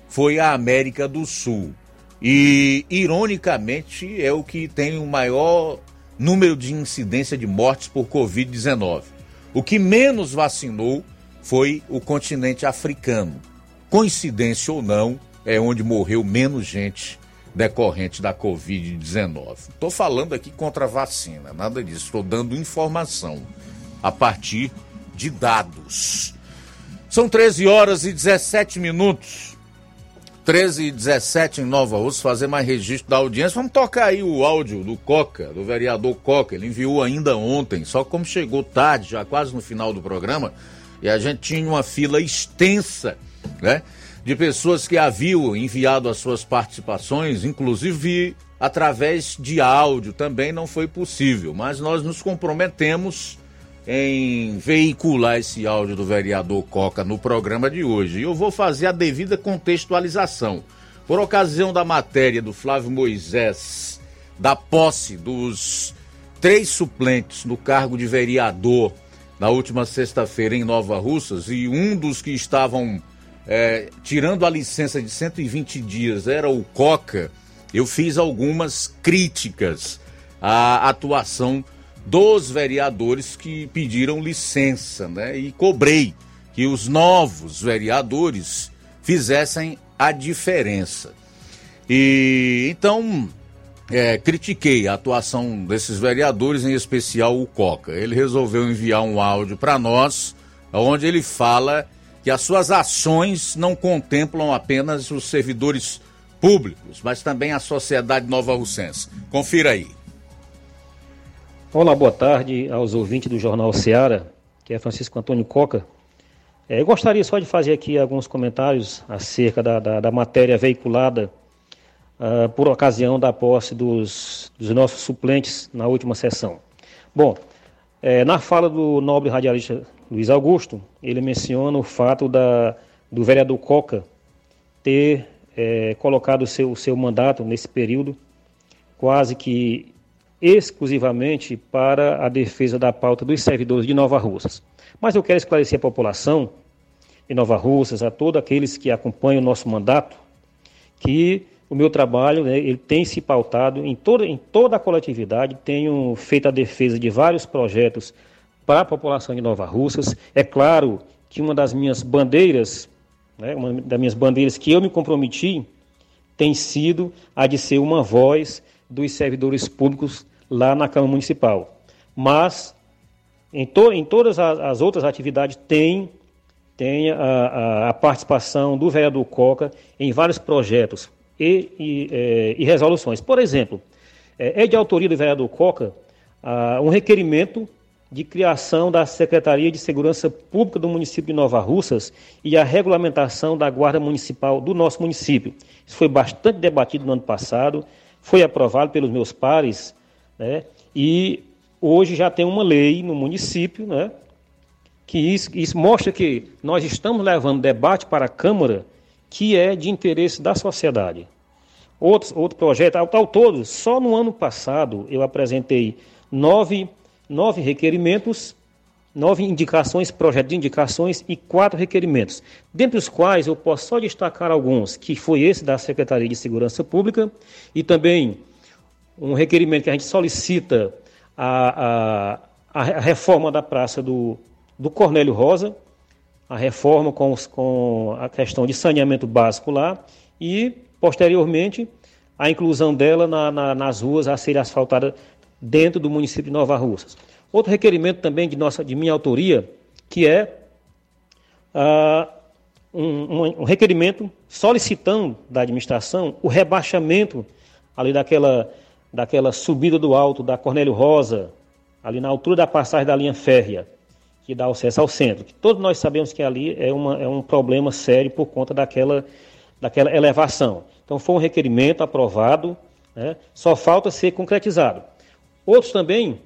foi a América do Sul. E, ironicamente, é o que tem o maior número de incidência de mortes por Covid-19. O que menos vacinou foi o continente africano. Coincidência ou não, é onde morreu menos gente decorrente da Covid-19. Estou falando aqui contra a vacina, nada disso. Estou dando informação a partir de dados. São 13 horas e 17 minutos. 13 e 17 em Nova Rússia, fazer mais registro da audiência. Vamos tocar aí o áudio do Coca, do vereador Coca. Ele enviou ainda ontem, só como chegou tarde, já quase no final do programa, e a gente tinha uma fila extensa, né? De pessoas que haviam enviado as suas participações, inclusive através de áudio também não foi possível, mas nós nos comprometemos em veicular esse áudio do vereador Coca no programa de hoje. E eu vou fazer a devida contextualização. Por ocasião da matéria do Flávio Moisés, da posse dos três suplentes no cargo de vereador na última sexta-feira em Nova Russas, e um dos que estavam é, tirando a licença de 120 dias era o Coca, eu fiz algumas críticas à atuação dos vereadores que pediram licença, né? E cobrei que os novos vereadores fizessem a diferença. E então é, critiquei a atuação desses vereadores, em especial o Coca. Ele resolveu enviar um áudio para nós, onde ele fala que as suas ações não contemplam apenas os servidores públicos, mas também a sociedade nova russense. Confira aí. Olá, boa tarde aos ouvintes do Jornal Seara, que é Francisco Antônio Coca. É, eu gostaria só de fazer aqui alguns comentários acerca da, da, da matéria veiculada uh, por ocasião da posse dos, dos, nossos suplentes na última sessão. Bom, é, na fala do nobre radialista Luiz Augusto, ele menciona o fato da, do vereador Coca ter é, colocado o seu, seu mandato nesse período quase que exclusivamente para a defesa da pauta dos servidores de Nova Russas. Mas eu quero esclarecer a população de Nova Russas, a todos aqueles que acompanham o nosso mandato, que o meu trabalho né, ele tem se pautado em toda, em toda a coletividade, tenho feito a defesa de vários projetos para a população de Nova Russas. É claro que uma das minhas bandeiras, né, uma das minhas bandeiras que eu me comprometi, tem sido a de ser uma voz dos servidores públicos lá na Câmara Municipal. Mas em, to, em todas as, as, outras atividades tem, tem a, a, a, participação do vereador Coca em vários projetos e, e, é, e resoluções. Por exemplo, é, é, de autoria do vereador Coca um requerimento de criação da Secretaria de Segurança Pública do município de Nova Russas e a regulamentação da Guarda Municipal do nosso município. Isso foi bastante debatido no ano passado foi aprovado pelos meus pares, né? E hoje já tem uma lei no município, né? Que isso, isso mostra que nós estamos levando debate para a Câmara que é de interesse da sociedade. Outros, outro projeto, ao, ao todo, só no ano passado eu apresentei nove, nove requerimentos nove indicações, projeto de indicações e quatro requerimentos, dentre os quais eu posso só destacar alguns, que foi esse da Secretaria de Segurança Pública e também um requerimento que a gente solicita a, a, a reforma da praça do, do Cornélio Rosa, a reforma com, com a questão de saneamento básico lá e, posteriormente, a inclusão dela na, na, nas ruas a serem asfaltadas dentro do município de Nova Russas. Outro requerimento também de, nossa, de minha autoria, que é ah, um, um, requerimento solicitando da administração o rebaixamento ali daquela, daquela subida do alto da Cornélio Rosa, ali na altura da passagem da linha férrea, que dá acesso ao centro. Que todos nós sabemos que ali é, uma, é um problema sério por conta daquela, daquela elevação. Então foi um requerimento aprovado, né? só falta ser concretizado. Outros também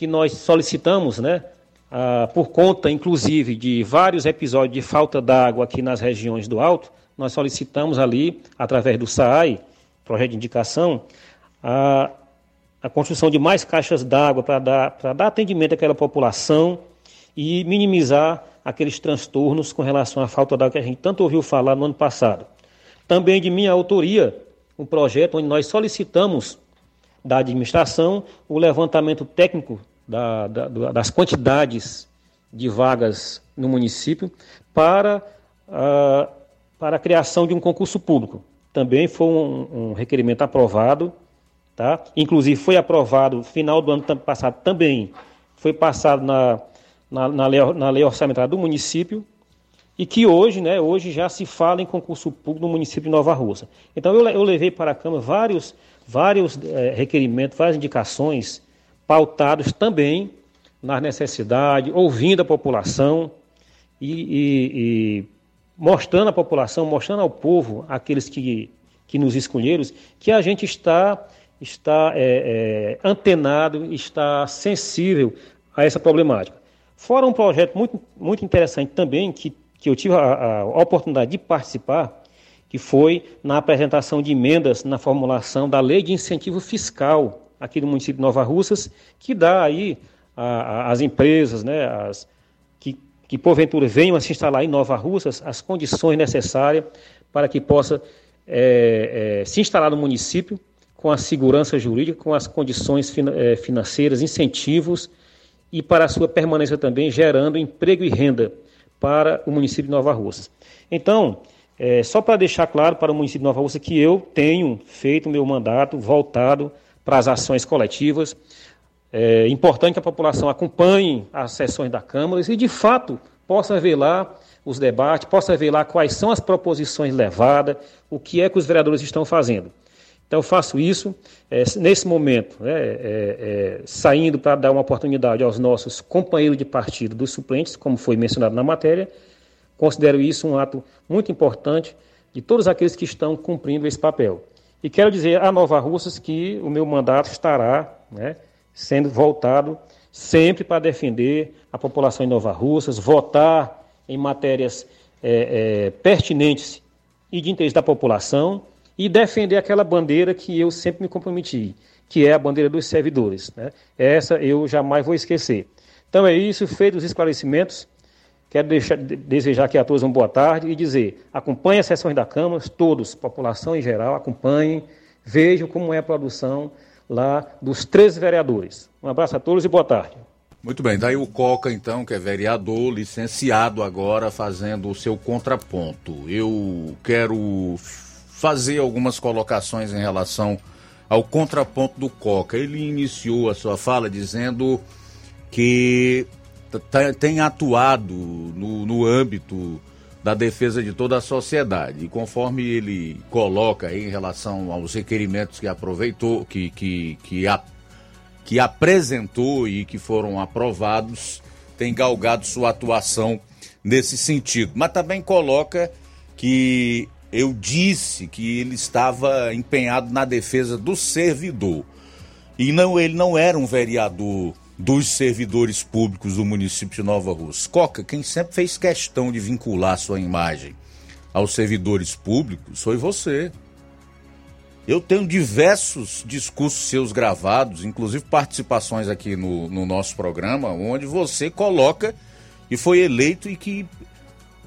que nós solicitamos, né, ah, por conta inclusive de vários episódios de falta d'água aqui nas regiões do Alto, nós solicitamos ali, através do SAAI, projeto de indicação, a, a construção de mais caixas d'água para dar, dar atendimento àquela população e minimizar aqueles transtornos com relação à falta d'água que a gente tanto ouviu falar no ano passado. Também de minha autoria, um projeto onde nós solicitamos da administração o levantamento técnico da, da, das quantidades de vagas no município para, uh, para a criação de um concurso público. Também foi um, um requerimento aprovado, tá? inclusive foi aprovado no final do ano passado também, foi passado na, na, na, lei, na lei orçamentária do município, e que hoje, né, hoje já se fala em concurso público no município de Nova Rússia. Então eu, eu levei para a Câmara vários, vários é, requerimentos, várias indicações pautados também na necessidade, ouvindo a população e, e, e, mostrando à população, mostrando ao povo, aqueles que, que nos escolheram, que a gente está, está é, é, antenado, está sensível a essa problemática. Fora um projeto muito, muito interessante também, que que eu tive a, a oportunidade de participar, que foi na apresentação de emendas na formulação da lei de incentivo fiscal aqui no município de Nova Russas, que dá aí às empresas, né, as, que, que porventura venham a se instalar em Nova Russas, as condições necessárias para que possa é, é, se instalar no município com a segurança jurídica, com as condições é, financeiras, incentivos e para a sua permanência também gerando emprego e renda para o município de Nova Russas. Então, é, só para deixar claro para o município de Nova Russa que eu tenho feito o meu mandato voltado para as ações coletivas. É importante que a população acompanhe as sessões da Câmara e, de fato, possa ver lá os debates, possa ver lá quais são as proposições levadas, o que é que os vereadores estão fazendo. Então, eu faço isso é, nesse momento, né, é, é, saindo para dar uma oportunidade aos nossos companheiros de partido dos suplentes, como foi mencionado na matéria. Considero isso um ato muito importante de todos aqueles que estão cumprindo esse papel. E quero dizer a Nova Russas que o meu mandato estará né, sendo voltado sempre para defender a população de Nova Russas, votar em matérias é, é, pertinentes e de interesse da população e defender aquela bandeira que eu sempre me comprometi, que é a bandeira dos servidores. Né? Essa eu jamais vou esquecer. Então é isso, feitos os esclarecimentos. Quero deixar, desejar aqui a todos uma boa tarde e dizer: acompanhem as sessões da Câmara, todos, população em geral, acompanhem, vejam como é a produção lá dos 13 vereadores. Um abraço a todos e boa tarde. Muito bem, daí o Coca, então, que é vereador, licenciado agora, fazendo o seu contraponto. Eu quero fazer algumas colocações em relação ao contraponto do Coca. Ele iniciou a sua fala dizendo que tem atuado no, no âmbito da defesa de toda a sociedade. E conforme ele coloca em relação aos requerimentos que aproveitou, que, que, que, a, que apresentou e que foram aprovados, tem galgado sua atuação nesse sentido. Mas também coloca que eu disse que ele estava empenhado na defesa do servidor. E não, ele não era um vereador dos servidores públicos do município de Nova Rússia. Coca, quem sempre fez questão de vincular sua imagem aos servidores públicos foi você. Eu tenho diversos discursos seus gravados, inclusive participações aqui no, no nosso programa, onde você coloca e foi eleito e que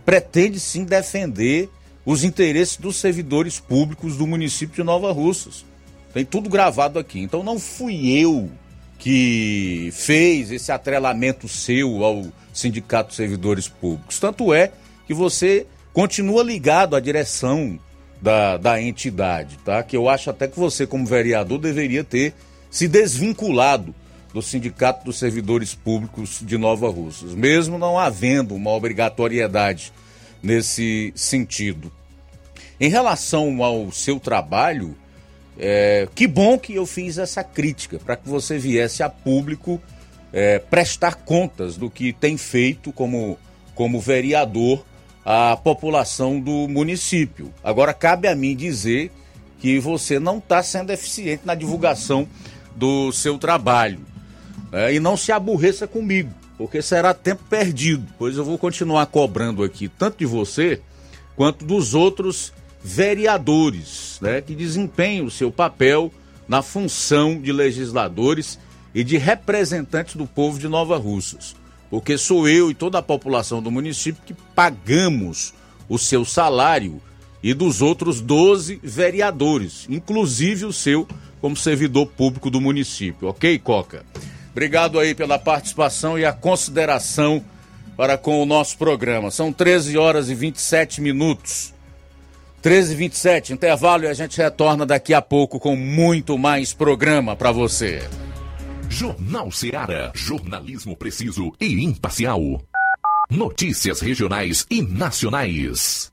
pretende sim defender os interesses dos servidores públicos do município de Nova Russas. Tem tudo gravado aqui. Então não fui eu que fez esse atrelamento seu ao Sindicato de Servidores Públicos. Tanto é que você continua ligado à direção da, da entidade, tá? Que eu acho até que você, como vereador, deveria ter se desvinculado do Sindicato dos Servidores Públicos de Nova Russas, mesmo não havendo uma obrigatoriedade nesse sentido. Em relação ao seu trabalho, é, que bom que eu fiz essa crítica, para que você viesse a público é, prestar contas do que tem feito como, como vereador a população do município. Agora, cabe a mim dizer que você não está sendo eficiente na divulgação do seu trabalho. Né? E não se aborreça comigo, porque será tempo perdido, pois eu vou continuar cobrando aqui, tanto de você quanto dos outros vereadores, né, que desempenham o seu papel na função de legisladores e de representantes do povo de Nova Russas porque sou eu e toda a população do município que pagamos o seu salário e dos outros 12 vereadores, inclusive o seu como servidor público do município. Ok, Coca? Obrigado aí pela participação e a consideração para com o nosso programa. São 13 horas e 27 minutos. 13 e 27, intervalo e a gente retorna daqui a pouco com muito mais programa para você. Jornal Seara. Jornalismo preciso e imparcial. Notícias regionais e nacionais.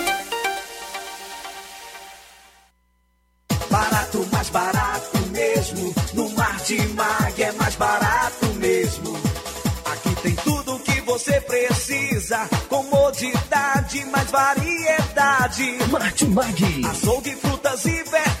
Você precisa. Comodidade, mais variedade. Martimag. Açougue, frutas e verduras.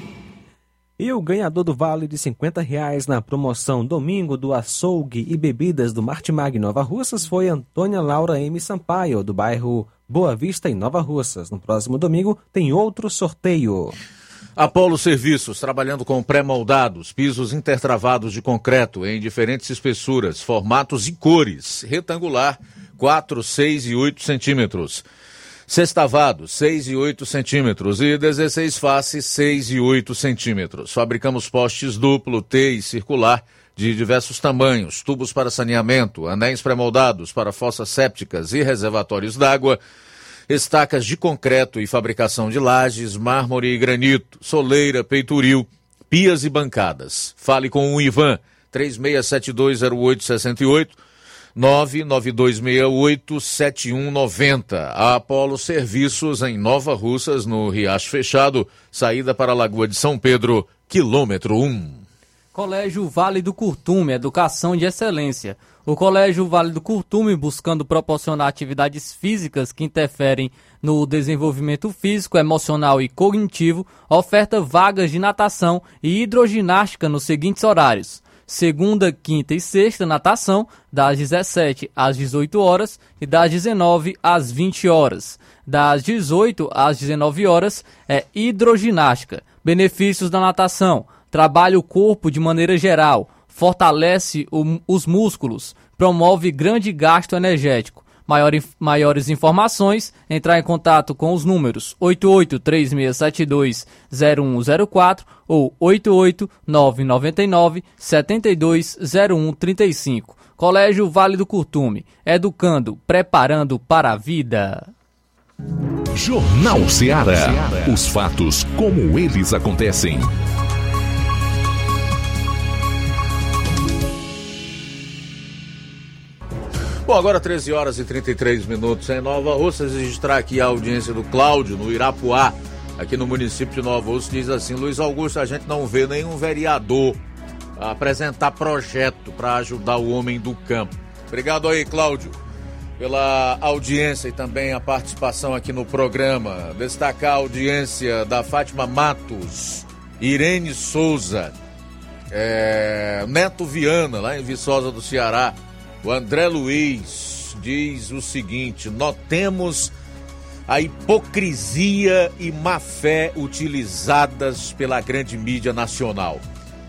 E o ganhador do vale de 50 reais na promoção Domingo do Açougue e Bebidas do Martimag Nova Russas foi Antônia Laura M. Sampaio, do bairro Boa Vista, em Nova Russas. No próximo domingo tem outro sorteio. Apolo Serviços, trabalhando com pré-moldados, pisos intertravados de concreto em diferentes espessuras, formatos e cores. Retangular, 4, 6 e 8 centímetros. Sextavado, 6 e 8 centímetros. E 16 faces, 6 e 8 centímetros. Fabricamos postes duplo, T e circular de diversos tamanhos, tubos para saneamento, anéis pré-moldados para fossas sépticas e reservatórios d'água, estacas de concreto e fabricação de lajes, mármore e granito, soleira, peitoril, pias e bancadas. Fale com o Ivan, 36720868, 992687190. A Apolo Serviços em Nova Russas, no Riacho Fechado, saída para a Lagoa de São Pedro, quilômetro 1. Colégio Vale do Curtume, Educação de Excelência. O Colégio Vale do Curtume, buscando proporcionar atividades físicas que interferem no desenvolvimento físico, emocional e cognitivo, oferta vagas de natação e hidroginástica nos seguintes horários: segunda, quinta e sexta, natação, das 17 às 18 horas e das 19 às 20 horas. Das 18 às 19 horas é hidroginástica. Benefícios da natação: trabalha o corpo de maneira geral, fortalece o, os músculos, promove grande gasto energético. Maior, maiores informações, entrar em contato com os números 8836720104 ou 88999720135. Colégio Vale do Curtume, educando, preparando para a vida. Jornal Ceará. Os fatos como eles acontecem. Bom, agora 13 horas e 33 minutos em Nova Russas. Registrar aqui a audiência do Cláudio, no Irapuá, aqui no município de Nova Russa. Diz assim: Luiz Augusto, a gente não vê nenhum vereador apresentar projeto para ajudar o homem do campo. Obrigado aí, Cláudio, pela audiência e também a participação aqui no programa. Destacar a audiência da Fátima Matos, Irene Souza, é, Neto Viana, lá em Viçosa do Ceará. O André Luiz diz o seguinte: notemos a hipocrisia e má fé utilizadas pela grande mídia nacional.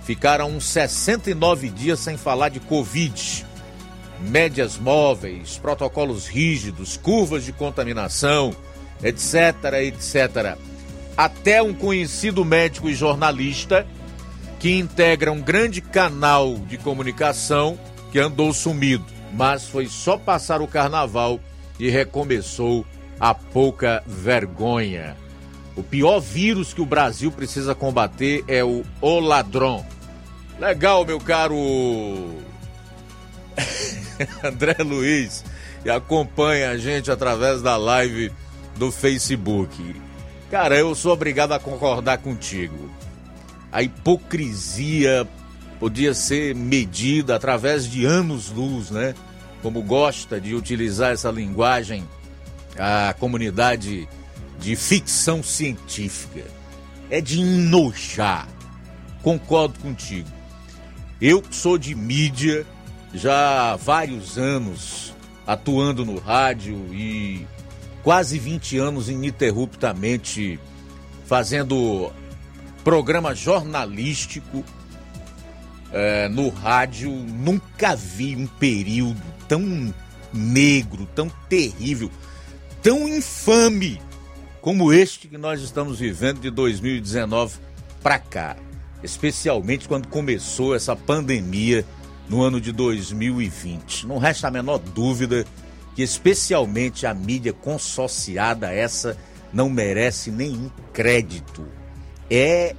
Ficaram uns 69 dias sem falar de Covid. Médias móveis, protocolos rígidos, curvas de contaminação, etc, etc. Até um conhecido médico e jornalista que integra um grande canal de comunicação que andou sumido, mas foi só passar o carnaval e recomeçou a pouca vergonha. O pior vírus que o Brasil precisa combater é o O Ladrão. Legal, meu caro [LAUGHS] André Luiz, e acompanha a gente através da live do Facebook. Cara, eu sou obrigado a concordar contigo. A hipocrisia podia ser medida através de anos-luz, né? Como gosta de utilizar essa linguagem a comunidade de ficção científica. É de enojar. Concordo contigo. Eu sou de mídia já há vários anos atuando no rádio e quase 20 anos ininterruptamente fazendo programa jornalístico é, no rádio, nunca vi um período tão negro, tão terrível, tão infame como este que nós estamos vivendo de 2019 para cá. Especialmente quando começou essa pandemia no ano de 2020. Não resta a menor dúvida que, especialmente a mídia consociada essa, não merece nenhum crédito. É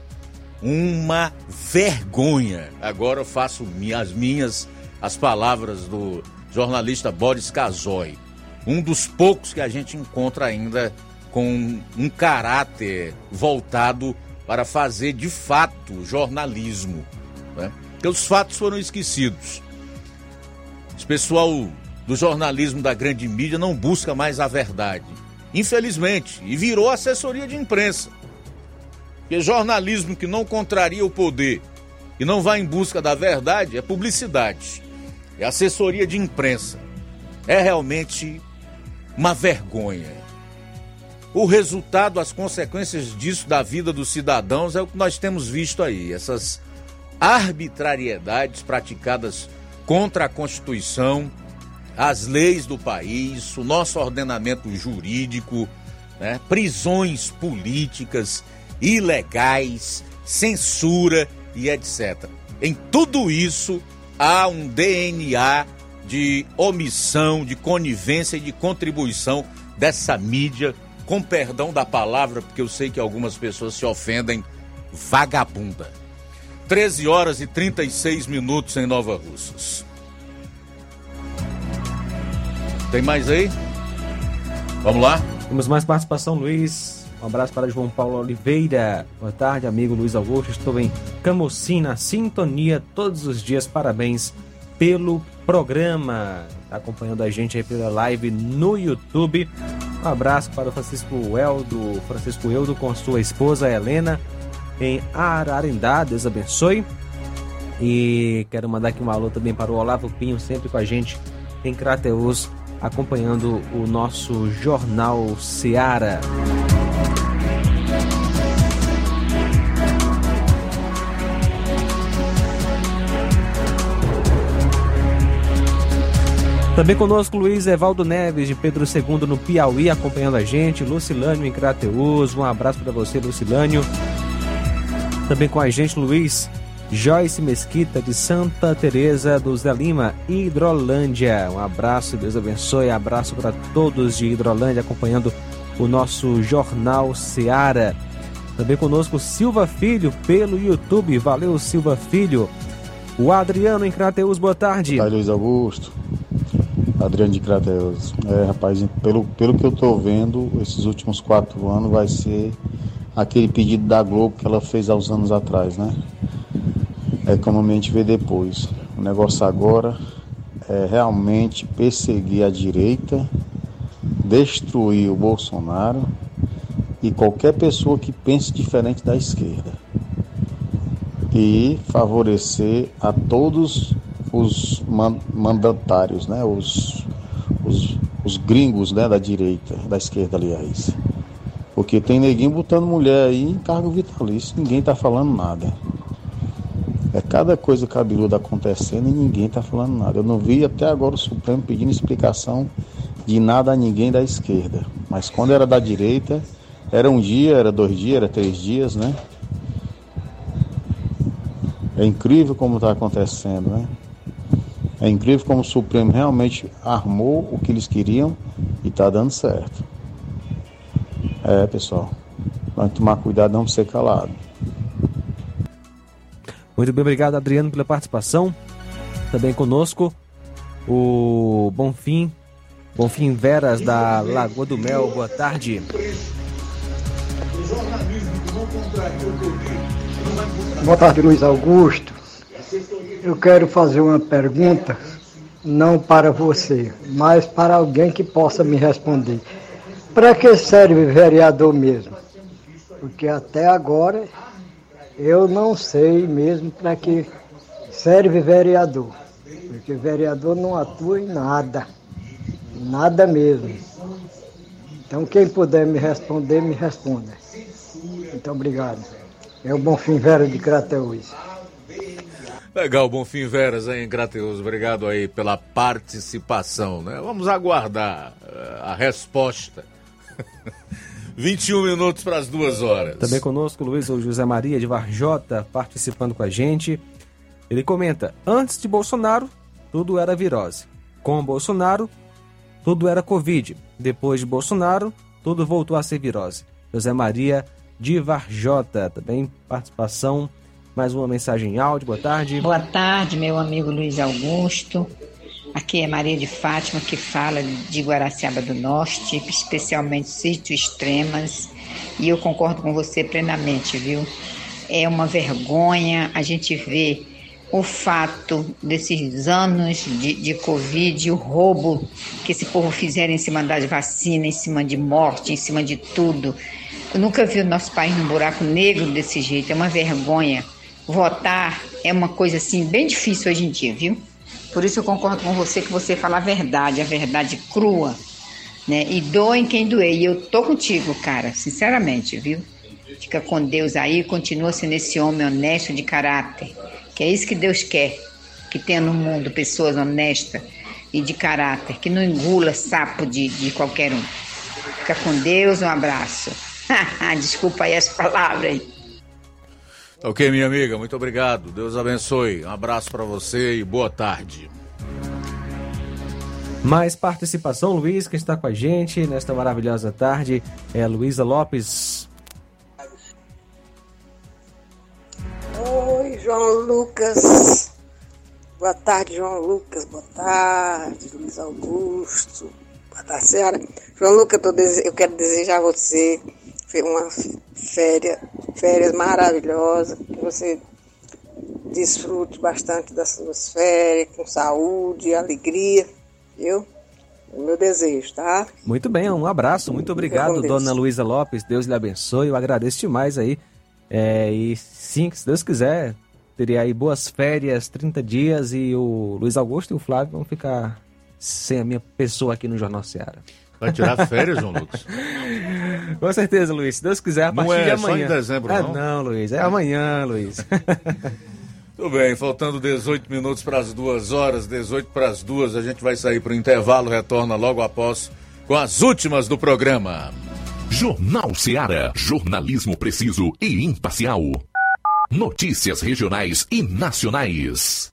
uma vergonha. Agora eu faço as minhas as palavras do jornalista Boris Casoy, um dos poucos que a gente encontra ainda com um caráter voltado para fazer de fato jornalismo. Né? Porque os fatos foram esquecidos. Esse pessoal do jornalismo da grande mídia não busca mais a verdade. Infelizmente, e virou assessoria de imprensa. Porque jornalismo que não contraria o poder e não vai em busca da verdade é publicidade, é assessoria de imprensa. É realmente uma vergonha. O resultado, as consequências disso da vida dos cidadãos é o que nós temos visto aí, essas arbitrariedades praticadas contra a Constituição, as leis do país, o nosso ordenamento jurídico, né? prisões políticas, ilegais, censura e etc. Em tudo isso há um DNA de omissão, de conivência e de contribuição dessa mídia, com perdão da palavra, porque eu sei que algumas pessoas se ofendem, vagabunda. 13 horas e 36 minutos em Nova Russas. Tem mais aí? Vamos lá? Temos mais participação, Luiz. Um abraço para João Paulo Oliveira. Boa tarde, amigo Luiz Augusto. Estou em Camocina, sintonia todos os dias. Parabéns pelo programa. Está acompanhando a gente aí pela live no YouTube. Um abraço para o Francisco Eldo, Francisco Eldo com sua esposa Helena em Ararendá. Deus abençoe. E quero mandar aqui um alô também para o Olavo Pinho, sempre com a gente em Crateus, acompanhando o nosso Jornal Seara. Também conosco Luiz Evaldo Neves, de Pedro II no Piauí, acompanhando a gente. Lucilânio em Crateus. Um abraço para você, Lucilânio. Também com a gente, Luiz Joyce Mesquita, de Santa Teresa do Zé Lima, Hidrolândia. Um abraço, Deus abençoe. Abraço para todos de Hidrolândia, acompanhando o nosso Jornal Seara. Também conosco Silva Filho, pelo YouTube. Valeu, Silva Filho. O Adriano em Crateus, boa tarde. Boa tarde, Luiz Augusto. Adriano de Crateus. É, rapaz, pelo, pelo que eu tô vendo, esses últimos quatro anos vai ser aquele pedido da Globo que ela fez há uns anos atrás, né? É como a gente vê depois. O negócio agora é realmente perseguir a direita, destruir o Bolsonaro e qualquer pessoa que pense diferente da esquerda. E favorecer a todos os mandatários, né? os, os, os gringos né? da direita, da esquerda, aliás. Porque tem neguinho botando mulher aí em cargo vitalício, ninguém está falando nada. É cada coisa cabeluda acontecendo e ninguém está falando nada. Eu não vi até agora o Supremo pedindo explicação de nada a ninguém da esquerda. Mas quando era da direita, era um dia, era dois dias, era três dias, né? É incrível como está acontecendo, né? É incrível como o Supremo realmente armou o que eles queriam e está dando certo. É, pessoal, vamos tomar cuidado não ser calado. Muito bem, obrigado Adriano pela participação. Também conosco o Bonfim, Bonfim Veras da Lagoa do Mel. Boa tarde. Boa tarde, Luiz Augusto. Eu quero fazer uma pergunta, não para você, mas para alguém que possa me responder. Para que serve vereador mesmo? Porque até agora eu não sei mesmo para que serve vereador. Porque vereador não atua em nada. Nada mesmo. Então quem puder me responder, me responda. Então obrigado. É o Bonfim Vera de Crateús. Legal, Bonfim Veras aí em Crateus. Obrigado aí pela participação, né? Vamos aguardar uh, a resposta. [LAUGHS] 21 minutos para as duas horas. Também conosco Luiz ou José Maria de Varjota participando com a gente. Ele comenta: antes de Bolsonaro, tudo era virose. Com Bolsonaro, tudo era Covid. Depois de Bolsonaro, tudo voltou a ser virose. José Maria de Varjota, também participação mais uma mensagem em áudio. Boa tarde. Boa tarde, meu amigo Luiz Augusto. Aqui é Maria de Fátima que fala de Guaraciaba do Norte, especialmente sítio Extremas. E eu concordo com você plenamente, viu? É uma vergonha a gente ver o fato desses anos de, de Covid, o roubo que esse povo fizeram em cima da vacina, em cima de morte, em cima de tudo. Eu nunca vi o nosso país num buraco negro desse jeito, é uma vergonha votar é uma coisa assim bem difícil hoje em dia, viu? Por isso eu concordo com você que você fala a verdade, a verdade crua, né? E doem quem doer. E eu tô contigo, cara, sinceramente, viu? Fica com Deus aí, continua sendo esse homem honesto de caráter, que é isso que Deus quer, que tenha no mundo pessoas honestas e de caráter, que não engula sapo de, de qualquer um. Fica com Deus, um abraço. [LAUGHS] Desculpa aí as palavras. Ok, minha amiga, muito obrigado. Deus abençoe. Um abraço para você e boa tarde. Mais participação, Luiz, que está com a gente nesta maravilhosa tarde, é Luísa Lopes. Oi, João Lucas. Boa tarde, João Lucas. Boa tarde, Luiz Augusto. Boa tarde, senhora. João Lucas, eu, dese... eu quero desejar a você uma férias férias maravilhosas, que você desfrute bastante das suas férias, com saúde, alegria, viu? É o meu desejo, tá? Muito bem, um abraço, muito obrigado, dona Luísa Lopes, Deus lhe abençoe, eu agradeço demais aí. É, e sim, se Deus quiser, teria aí boas férias, 30 dias, e o Luiz Augusto e o Flávio vão ficar sem a minha pessoa aqui no Jornal Ceará. Vai tirar férias, João Lucas. Com certeza, Luiz. Se Deus quiser, a partir é, de amanhã. Só em dezembro, ah, não. Não, Luiz. É amanhã, Luiz. [LAUGHS] Tudo bem, faltando 18 minutos para as duas horas, 18 para as duas, a gente vai sair para o intervalo, retorna logo após com as últimas do programa. Jornal Seara, jornalismo preciso e imparcial. Notícias regionais e nacionais.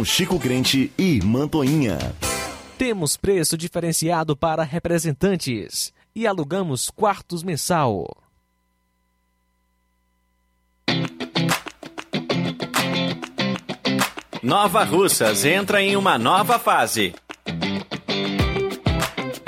Chico Grande e Mantoinha. Temos preço diferenciado para representantes e alugamos quartos mensal. Nova Russas entra em uma nova fase.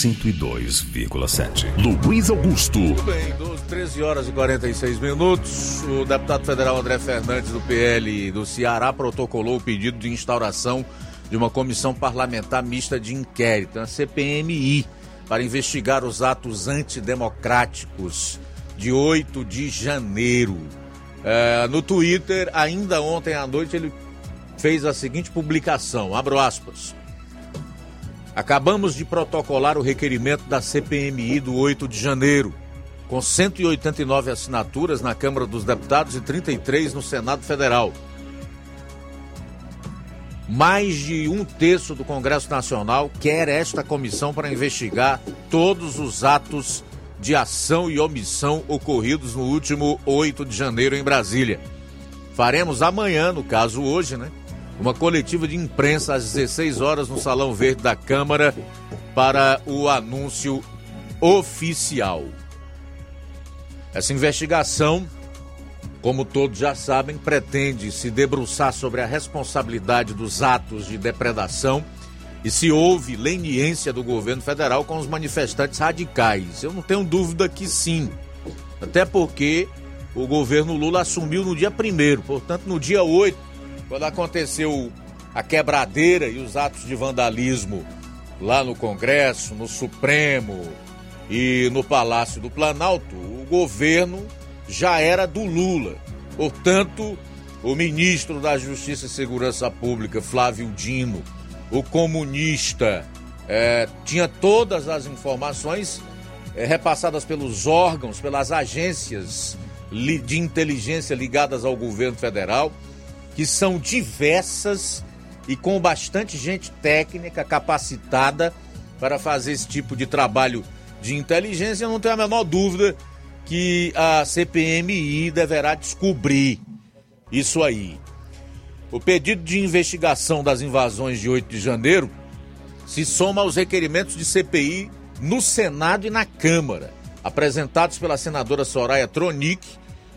102,7. Luiz Augusto. Tudo bem, 12, 13 horas e 46 minutos. O deputado federal André Fernandes, do PL do Ceará, protocolou o pedido de instauração de uma comissão parlamentar mista de inquérito, a CPMI, para investigar os atos antidemocráticos de 8 de janeiro. É, no Twitter, ainda ontem à noite, ele fez a seguinte publicação: abro aspas. Acabamos de protocolar o requerimento da CPMI do 8 de janeiro, com 189 assinaturas na Câmara dos Deputados e 33 no Senado Federal. Mais de um terço do Congresso Nacional quer esta comissão para investigar todos os atos de ação e omissão ocorridos no último 8 de janeiro em Brasília. Faremos amanhã, no caso hoje, né? Uma coletiva de imprensa às 16 horas no Salão Verde da Câmara para o anúncio oficial. Essa investigação, como todos já sabem, pretende se debruçar sobre a responsabilidade dos atos de depredação e se houve leniência do governo federal com os manifestantes radicais. Eu não tenho dúvida que sim. Até porque o governo Lula assumiu no dia 1 portanto, no dia 8, quando aconteceu a quebradeira e os atos de vandalismo lá no Congresso, no Supremo e no Palácio do Planalto, o governo já era do Lula. Portanto, o ministro da Justiça e Segurança Pública, Flávio Dino, o comunista é, tinha todas as informações é, repassadas pelos órgãos, pelas agências de inteligência ligadas ao governo federal, que são diversas e com bastante gente técnica capacitada para fazer esse tipo de trabalho de inteligência. Eu não tenho a menor dúvida que a CPMI deverá descobrir isso aí. O pedido de investigação das invasões de 8 de janeiro se soma aos requerimentos de CPI no Senado e na Câmara, apresentados pela senadora Soraya Tronic,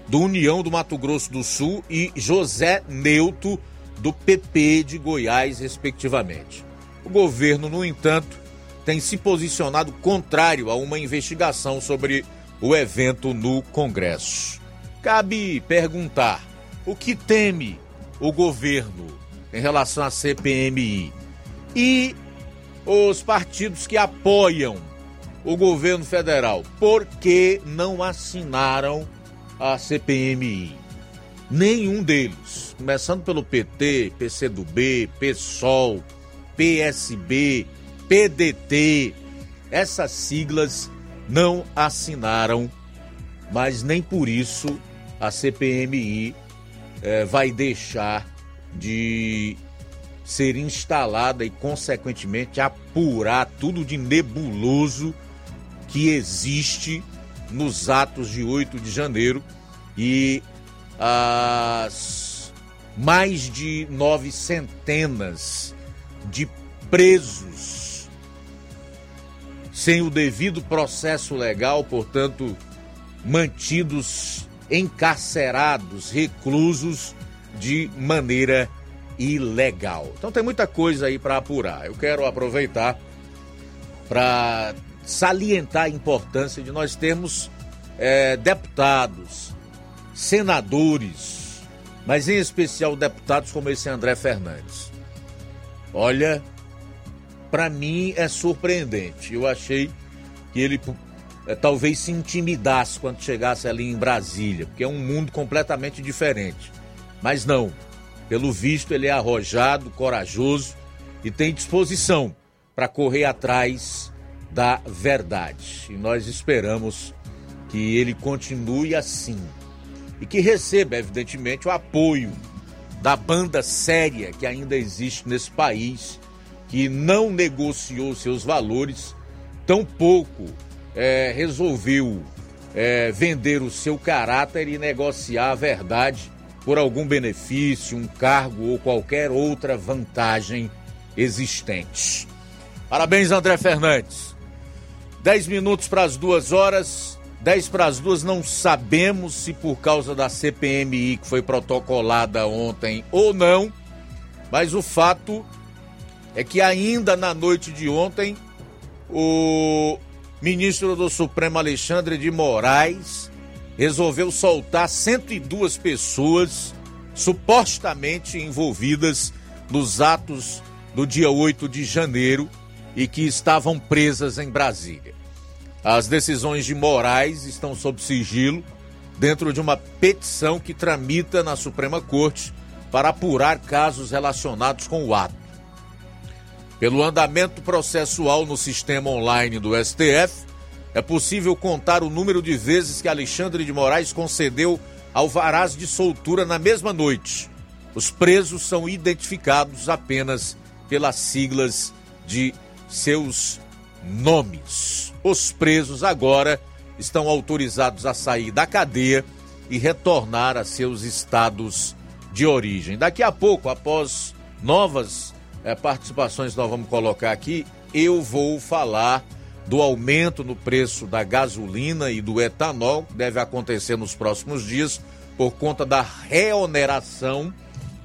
do União do Mato Grosso do Sul, e José Neuto, do PP de Goiás, respectivamente. O governo, no entanto, tem se posicionado contrário a uma investigação sobre o evento no Congresso. Cabe perguntar: o que teme o governo em relação à CPMI e os partidos que apoiam o governo federal, por que não assinaram a CPMI? Nenhum deles, começando pelo PT, PCdoB, PSOL, PSB, PDT, essas siglas não assinaram, mas nem por isso a CPMI é, vai deixar de ser instalada e, consequentemente, apurar tudo de nebuloso que existe nos atos de 8 de janeiro e as mais de nove centenas de presos sem o devido processo legal, portanto, mantidos encarcerados, reclusos de maneira ilegal. Então tem muita coisa aí para apurar. Eu quero aproveitar para salientar a importância de nós termos é, deputados, senadores, mas em especial deputados como esse André Fernandes. Olha, para mim é surpreendente. Eu achei que ele é, talvez se intimidasse quando chegasse ali em Brasília, porque é um mundo completamente diferente. Mas não, pelo visto ele é arrojado, corajoso e tem disposição para correr atrás da verdade. E nós esperamos que ele continue assim e que receba, evidentemente, o apoio da banda séria que ainda existe nesse país, que não negociou seus valores, tampouco é, resolveu é, vender o seu caráter e negociar a verdade por algum benefício, um cargo ou qualquer outra vantagem existente. Parabéns, André Fernandes. Dez minutos para as duas horas, 10 para as duas, não sabemos se por causa da CPMI que foi protocolada ontem ou não, mas o fato é que ainda na noite de ontem, o ministro do Supremo Alexandre de Moraes resolveu soltar 102 pessoas supostamente envolvidas nos atos do dia 8 de janeiro e que estavam presas em Brasília. As decisões de Moraes estão sob sigilo dentro de uma petição que tramita na Suprema Corte para apurar casos relacionados com o ato. Pelo andamento processual no sistema online do STF, é possível contar o número de vezes que Alexandre de Moraes concedeu alvarás de soltura na mesma noite. Os presos são identificados apenas pelas siglas de seus nomes. Os presos agora estão autorizados a sair da cadeia e retornar a seus estados de origem. Daqui a pouco, após novas é, participações nós vamos colocar aqui, eu vou falar do aumento no preço da gasolina e do etanol, que deve acontecer nos próximos dias, por conta da reoneração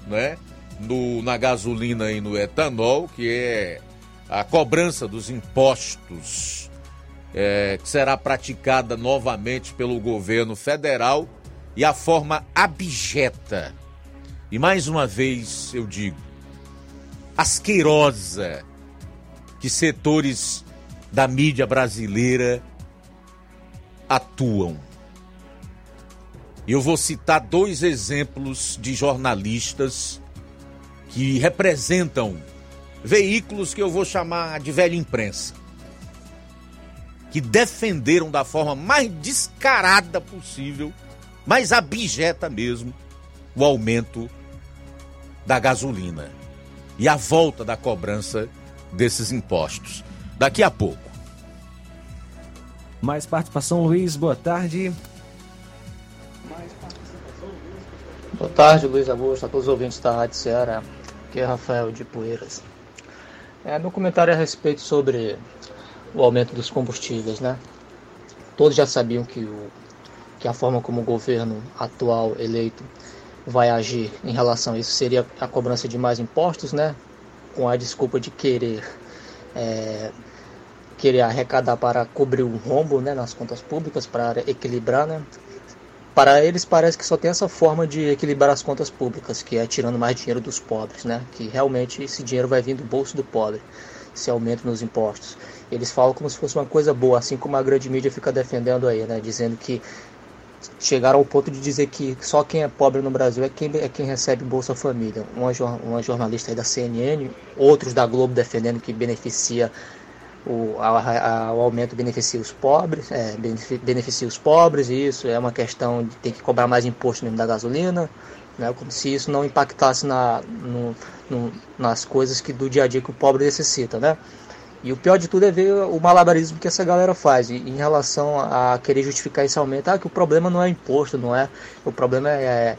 né, no, na gasolina e no etanol, que é a cobrança dos impostos é, que será praticada novamente pelo governo federal e a forma abjeta. E mais uma vez eu digo, asquerosa que setores da mídia brasileira atuam. Eu vou citar dois exemplos de jornalistas que representam veículos que eu vou chamar de velha imprensa que defenderam da forma mais descarada possível, mais abjeta mesmo, o aumento da gasolina e a volta da cobrança desses impostos. Daqui a pouco. Mais participação, Luiz, boa tarde. Boa tarde, Luiz Augusto, a todos os ouvintes da Rádio Ceará. Aqui é Rafael de Poeiras. É, meu comentário a respeito sobre o aumento dos combustíveis, né? Todos já sabiam que, o, que a forma como o governo atual eleito vai agir em relação a isso seria a cobrança de mais impostos, né? Com a desculpa de querer é, querer arrecadar para cobrir o rombo, né? Nas contas públicas para equilibrar, né? Para eles parece que só tem essa forma de equilibrar as contas públicas, que é tirando mais dinheiro dos pobres, né? Que realmente esse dinheiro vai vir do bolso do pobre, esse aumento nos impostos. Eles falam como se fosse uma coisa boa, assim como a grande mídia fica defendendo aí, né? Dizendo que chegaram ao ponto de dizer que só quem é pobre no Brasil é quem, é quem recebe Bolsa Família. Uma, uma jornalista da CNN, outros da Globo defendendo que beneficia o, a, a, o aumento beneficia os pobres, é, beneficia os pobres, e isso é uma questão de ter que cobrar mais imposto mesmo da gasolina, né, como se isso não impactasse na, no, no, nas coisas que do dia a dia que o pobre necessita, né? E o pior de tudo é ver o malabarismo que essa galera faz em relação a querer justificar esse aumento. Ah, que o problema não é imposto, não é. O problema é,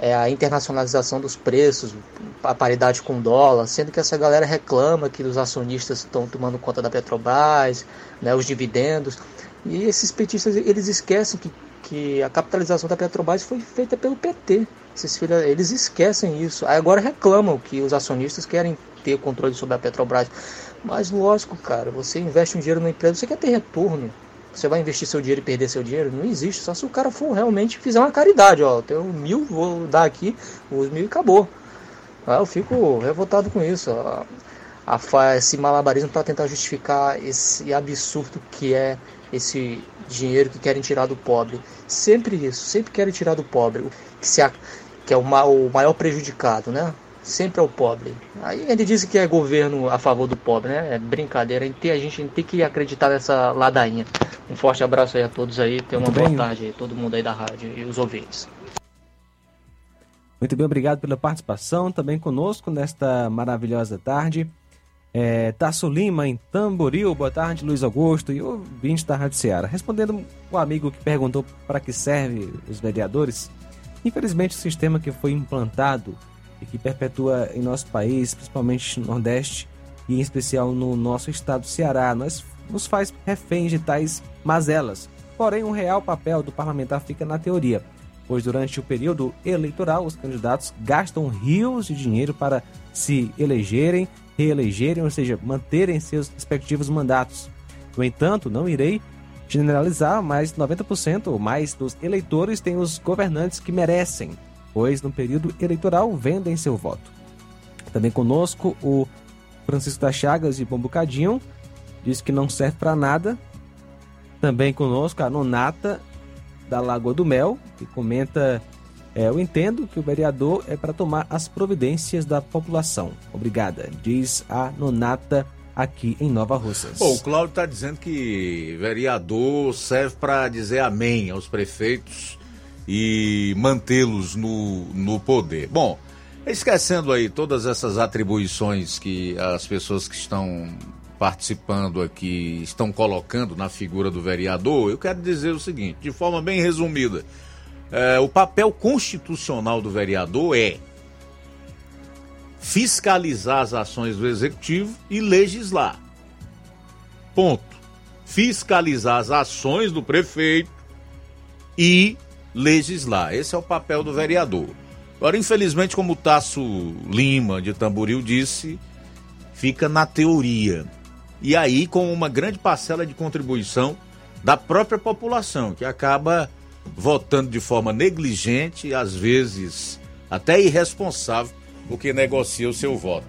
é a internacionalização dos preços, a paridade com o dólar, sendo que essa galera reclama que os acionistas estão tomando conta da Petrobras, né, os dividendos. E esses petistas, eles esquecem que, que a capitalização da Petrobras foi feita pelo PT. Esses filhos, eles esquecem isso. Aí agora reclamam que os acionistas querem ter controle sobre a Petrobras. Mas lógico, cara, você investe um dinheiro na empresa, você quer ter retorno. Você vai investir seu dinheiro e perder seu dinheiro? Não existe, só se o cara for realmente fizer uma caridade, ó. Tenho mil, vou dar aqui os mil e acabou. Ah, eu fico revoltado com isso. A, a, esse malabarismo para tentar justificar esse absurdo que é esse dinheiro que querem tirar do pobre. Sempre isso, sempre querem tirar do pobre, que, se que é o, o maior prejudicado, né? Sempre ao pobre. Aí ele diz que é governo a favor do pobre, né? É brincadeira. A gente tem, a gente tem que acreditar nessa ladainha. Um forte abraço aí a todos aí. Tenha uma boa tarde aí, todo mundo aí da rádio e os ouvintes. Muito bem, obrigado pela participação também conosco nesta maravilhosa tarde. É, Tasso Lima, em Tamboril, boa tarde, Luiz Augusto e o ouvinte da Rádio Ceará. Respondendo o amigo que perguntou para que serve os vereadores, infelizmente o sistema que foi implantado e que perpetua em nosso país, principalmente no Nordeste e em especial no nosso estado do Ceará. Nós nos faz reféns de tais mazelas, porém o real papel do parlamentar fica na teoria, pois durante o período eleitoral os candidatos gastam rios de dinheiro para se elegerem, reelegerem, ou seja, manterem seus respectivos mandatos. No entanto, não irei generalizar, mas 90% ou mais dos eleitores têm os governantes que merecem, pois no período eleitoral vendem seu voto. Também conosco o Francisco das Chagas de Bombucadinho, diz que não serve para nada. Também conosco a Nonata da Lagoa do Mel, que comenta: é, Eu entendo que o vereador é para tomar as providências da população. Obrigada, diz a Nonata aqui em Nova Russas. Bom, o Cláudio está dizendo que vereador serve para dizer amém aos prefeitos e mantê-los no, no poder. Bom, esquecendo aí todas essas atribuições que as pessoas que estão participando aqui estão colocando na figura do vereador, eu quero dizer o seguinte, de forma bem resumida: é, o papel constitucional do vereador é fiscalizar as ações do executivo e legislar. Ponto. Fiscalizar as ações do prefeito e legislar. Esse é o papel do vereador. Agora, infelizmente, como o Tasso Lima de Tamboril disse, fica na teoria. E aí com uma grande parcela de contribuição da própria população, que acaba votando de forma negligente às vezes até irresponsável, porque negocia o seu voto.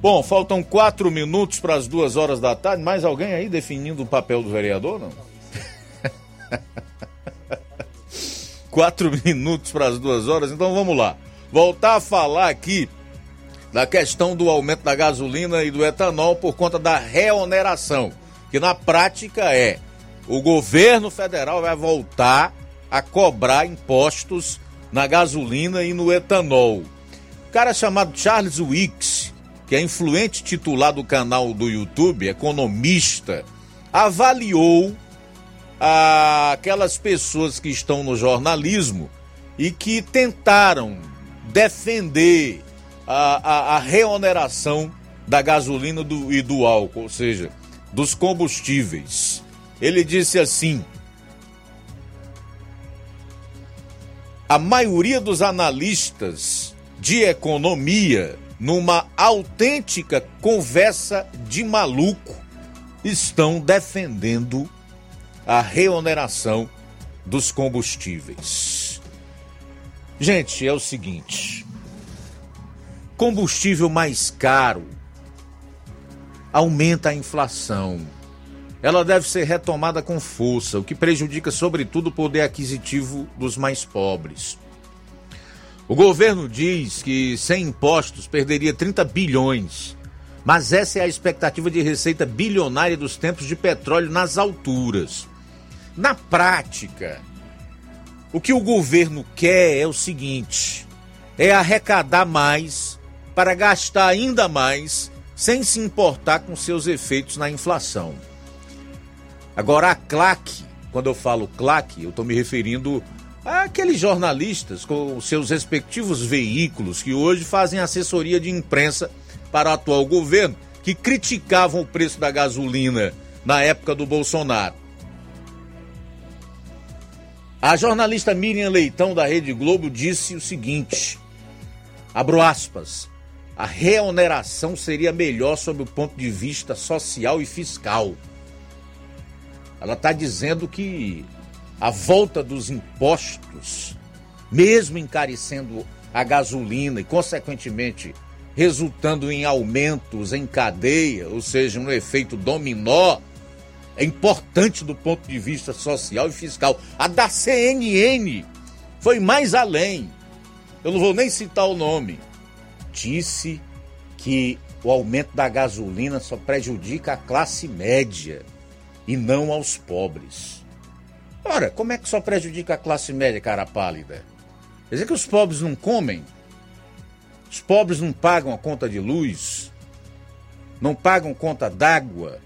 Bom, faltam quatro minutos para as duas horas da tarde. Mais alguém aí definindo o papel do vereador, não? [LAUGHS] quatro [LAUGHS] minutos para as duas horas, então vamos lá. Voltar a falar aqui da questão do aumento da gasolina e do etanol por conta da reoneração, que na prática é o governo federal vai voltar a cobrar impostos na gasolina e no etanol. O cara chamado Charles Wicks, que é influente titular do canal do YouTube, economista, avaliou aquelas pessoas que estão no jornalismo e que tentaram defender a, a, a reoneração da gasolina do, e do álcool, ou seja, dos combustíveis. Ele disse assim: a maioria dos analistas de economia, numa autêntica conversa de maluco, estão defendendo a reoneração dos combustíveis. Gente, é o seguinte: combustível mais caro aumenta a inflação. Ela deve ser retomada com força, o que prejudica sobretudo o poder aquisitivo dos mais pobres. O governo diz que sem impostos perderia 30 bilhões, mas essa é a expectativa de receita bilionária dos tempos de petróleo nas alturas. Na prática, o que o governo quer é o seguinte: é arrecadar mais para gastar ainda mais sem se importar com seus efeitos na inflação. Agora, a claque, quando eu falo claque, eu estou me referindo àqueles jornalistas com seus respectivos veículos que hoje fazem assessoria de imprensa para o atual governo, que criticavam o preço da gasolina na época do Bolsonaro. A jornalista Miriam Leitão, da Rede Globo, disse o seguinte: abro aspas a reoneração seria melhor sob o ponto de vista social e fiscal. Ela está dizendo que a volta dos impostos, mesmo encarecendo a gasolina e, consequentemente, resultando em aumentos em cadeia, ou seja, um efeito dominó, é importante do ponto de vista social e fiscal. A da CNN foi mais além. Eu não vou nem citar o nome disse que o aumento da gasolina só prejudica a classe média e não aos pobres. Ora, como é que só prejudica a classe média, cara pálida? Quer dizer que os pobres não comem? Os pobres não pagam a conta de luz? Não pagam conta d'água?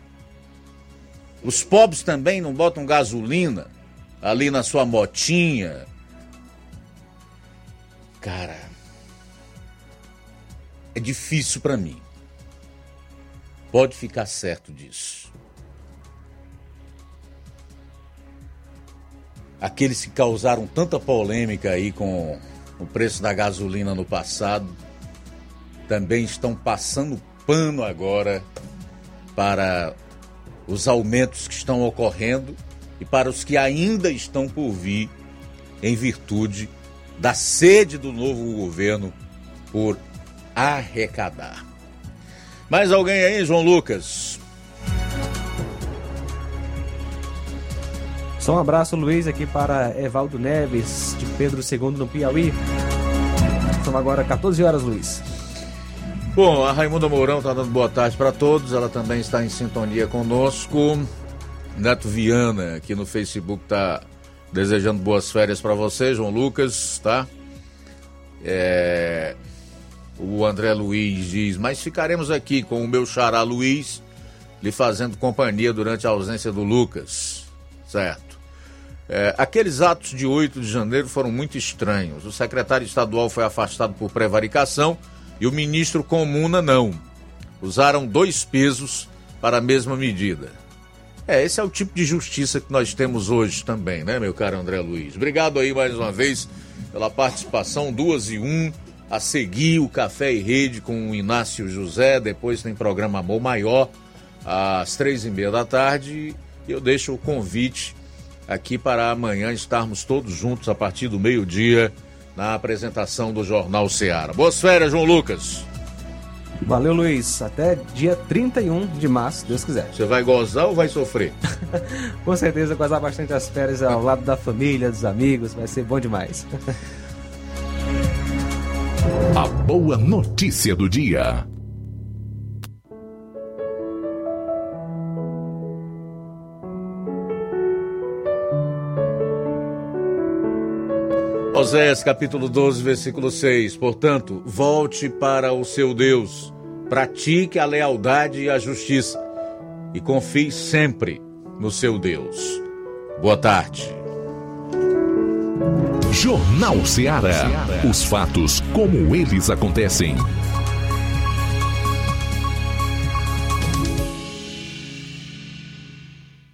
Os pobres também não botam gasolina ali na sua motinha? Cara, é difícil para mim. Pode ficar certo disso. aqueles que causaram tanta polêmica aí com o preço da gasolina no passado, também estão passando pano agora para os aumentos que estão ocorrendo e para os que ainda estão por vir em virtude da sede do novo governo por arrecadar. Mais alguém aí, João Lucas? Só um abraço, Luiz, aqui para Evaldo Neves, de Pedro II, no Piauí. São agora 14 horas, Luiz. Bom, a Raimunda Mourão está dando boa tarde para todos. Ela também está em sintonia conosco. Neto Viana, aqui no Facebook, está desejando boas férias para você, João Lucas, tá? É... O André Luiz diz: Mas ficaremos aqui com o meu xará Luiz, lhe fazendo companhia durante a ausência do Lucas. Certo. É, aqueles atos de 8 de janeiro foram muito estranhos. O secretário estadual foi afastado por prevaricação e o ministro Comuna não. Usaram dois pesos para a mesma medida. É, esse é o tipo de justiça que nós temos hoje também, né, meu caro André Luiz? Obrigado aí mais uma vez pela participação, duas e um. A seguir o Café e Rede com o Inácio José, depois tem programa Amor Maior, às três e meia da tarde. E eu deixo o convite aqui para amanhã estarmos todos juntos a partir do meio-dia na apresentação do Jornal Seara. Boas férias, João Lucas. Valeu, Luiz. Até dia 31 de março, se Deus quiser. Você vai gozar ou vai sofrer? [LAUGHS] Com certeza, gozar bastante as férias ao lado da família, dos amigos. Vai ser bom demais. [LAUGHS] A boa notícia do dia. Oséias capítulo 12, versículo 6. Portanto, volte para o seu Deus, pratique a lealdade e a justiça e confie sempre no seu Deus. Boa tarde. Jornal Ceará. Os fatos como eles acontecem.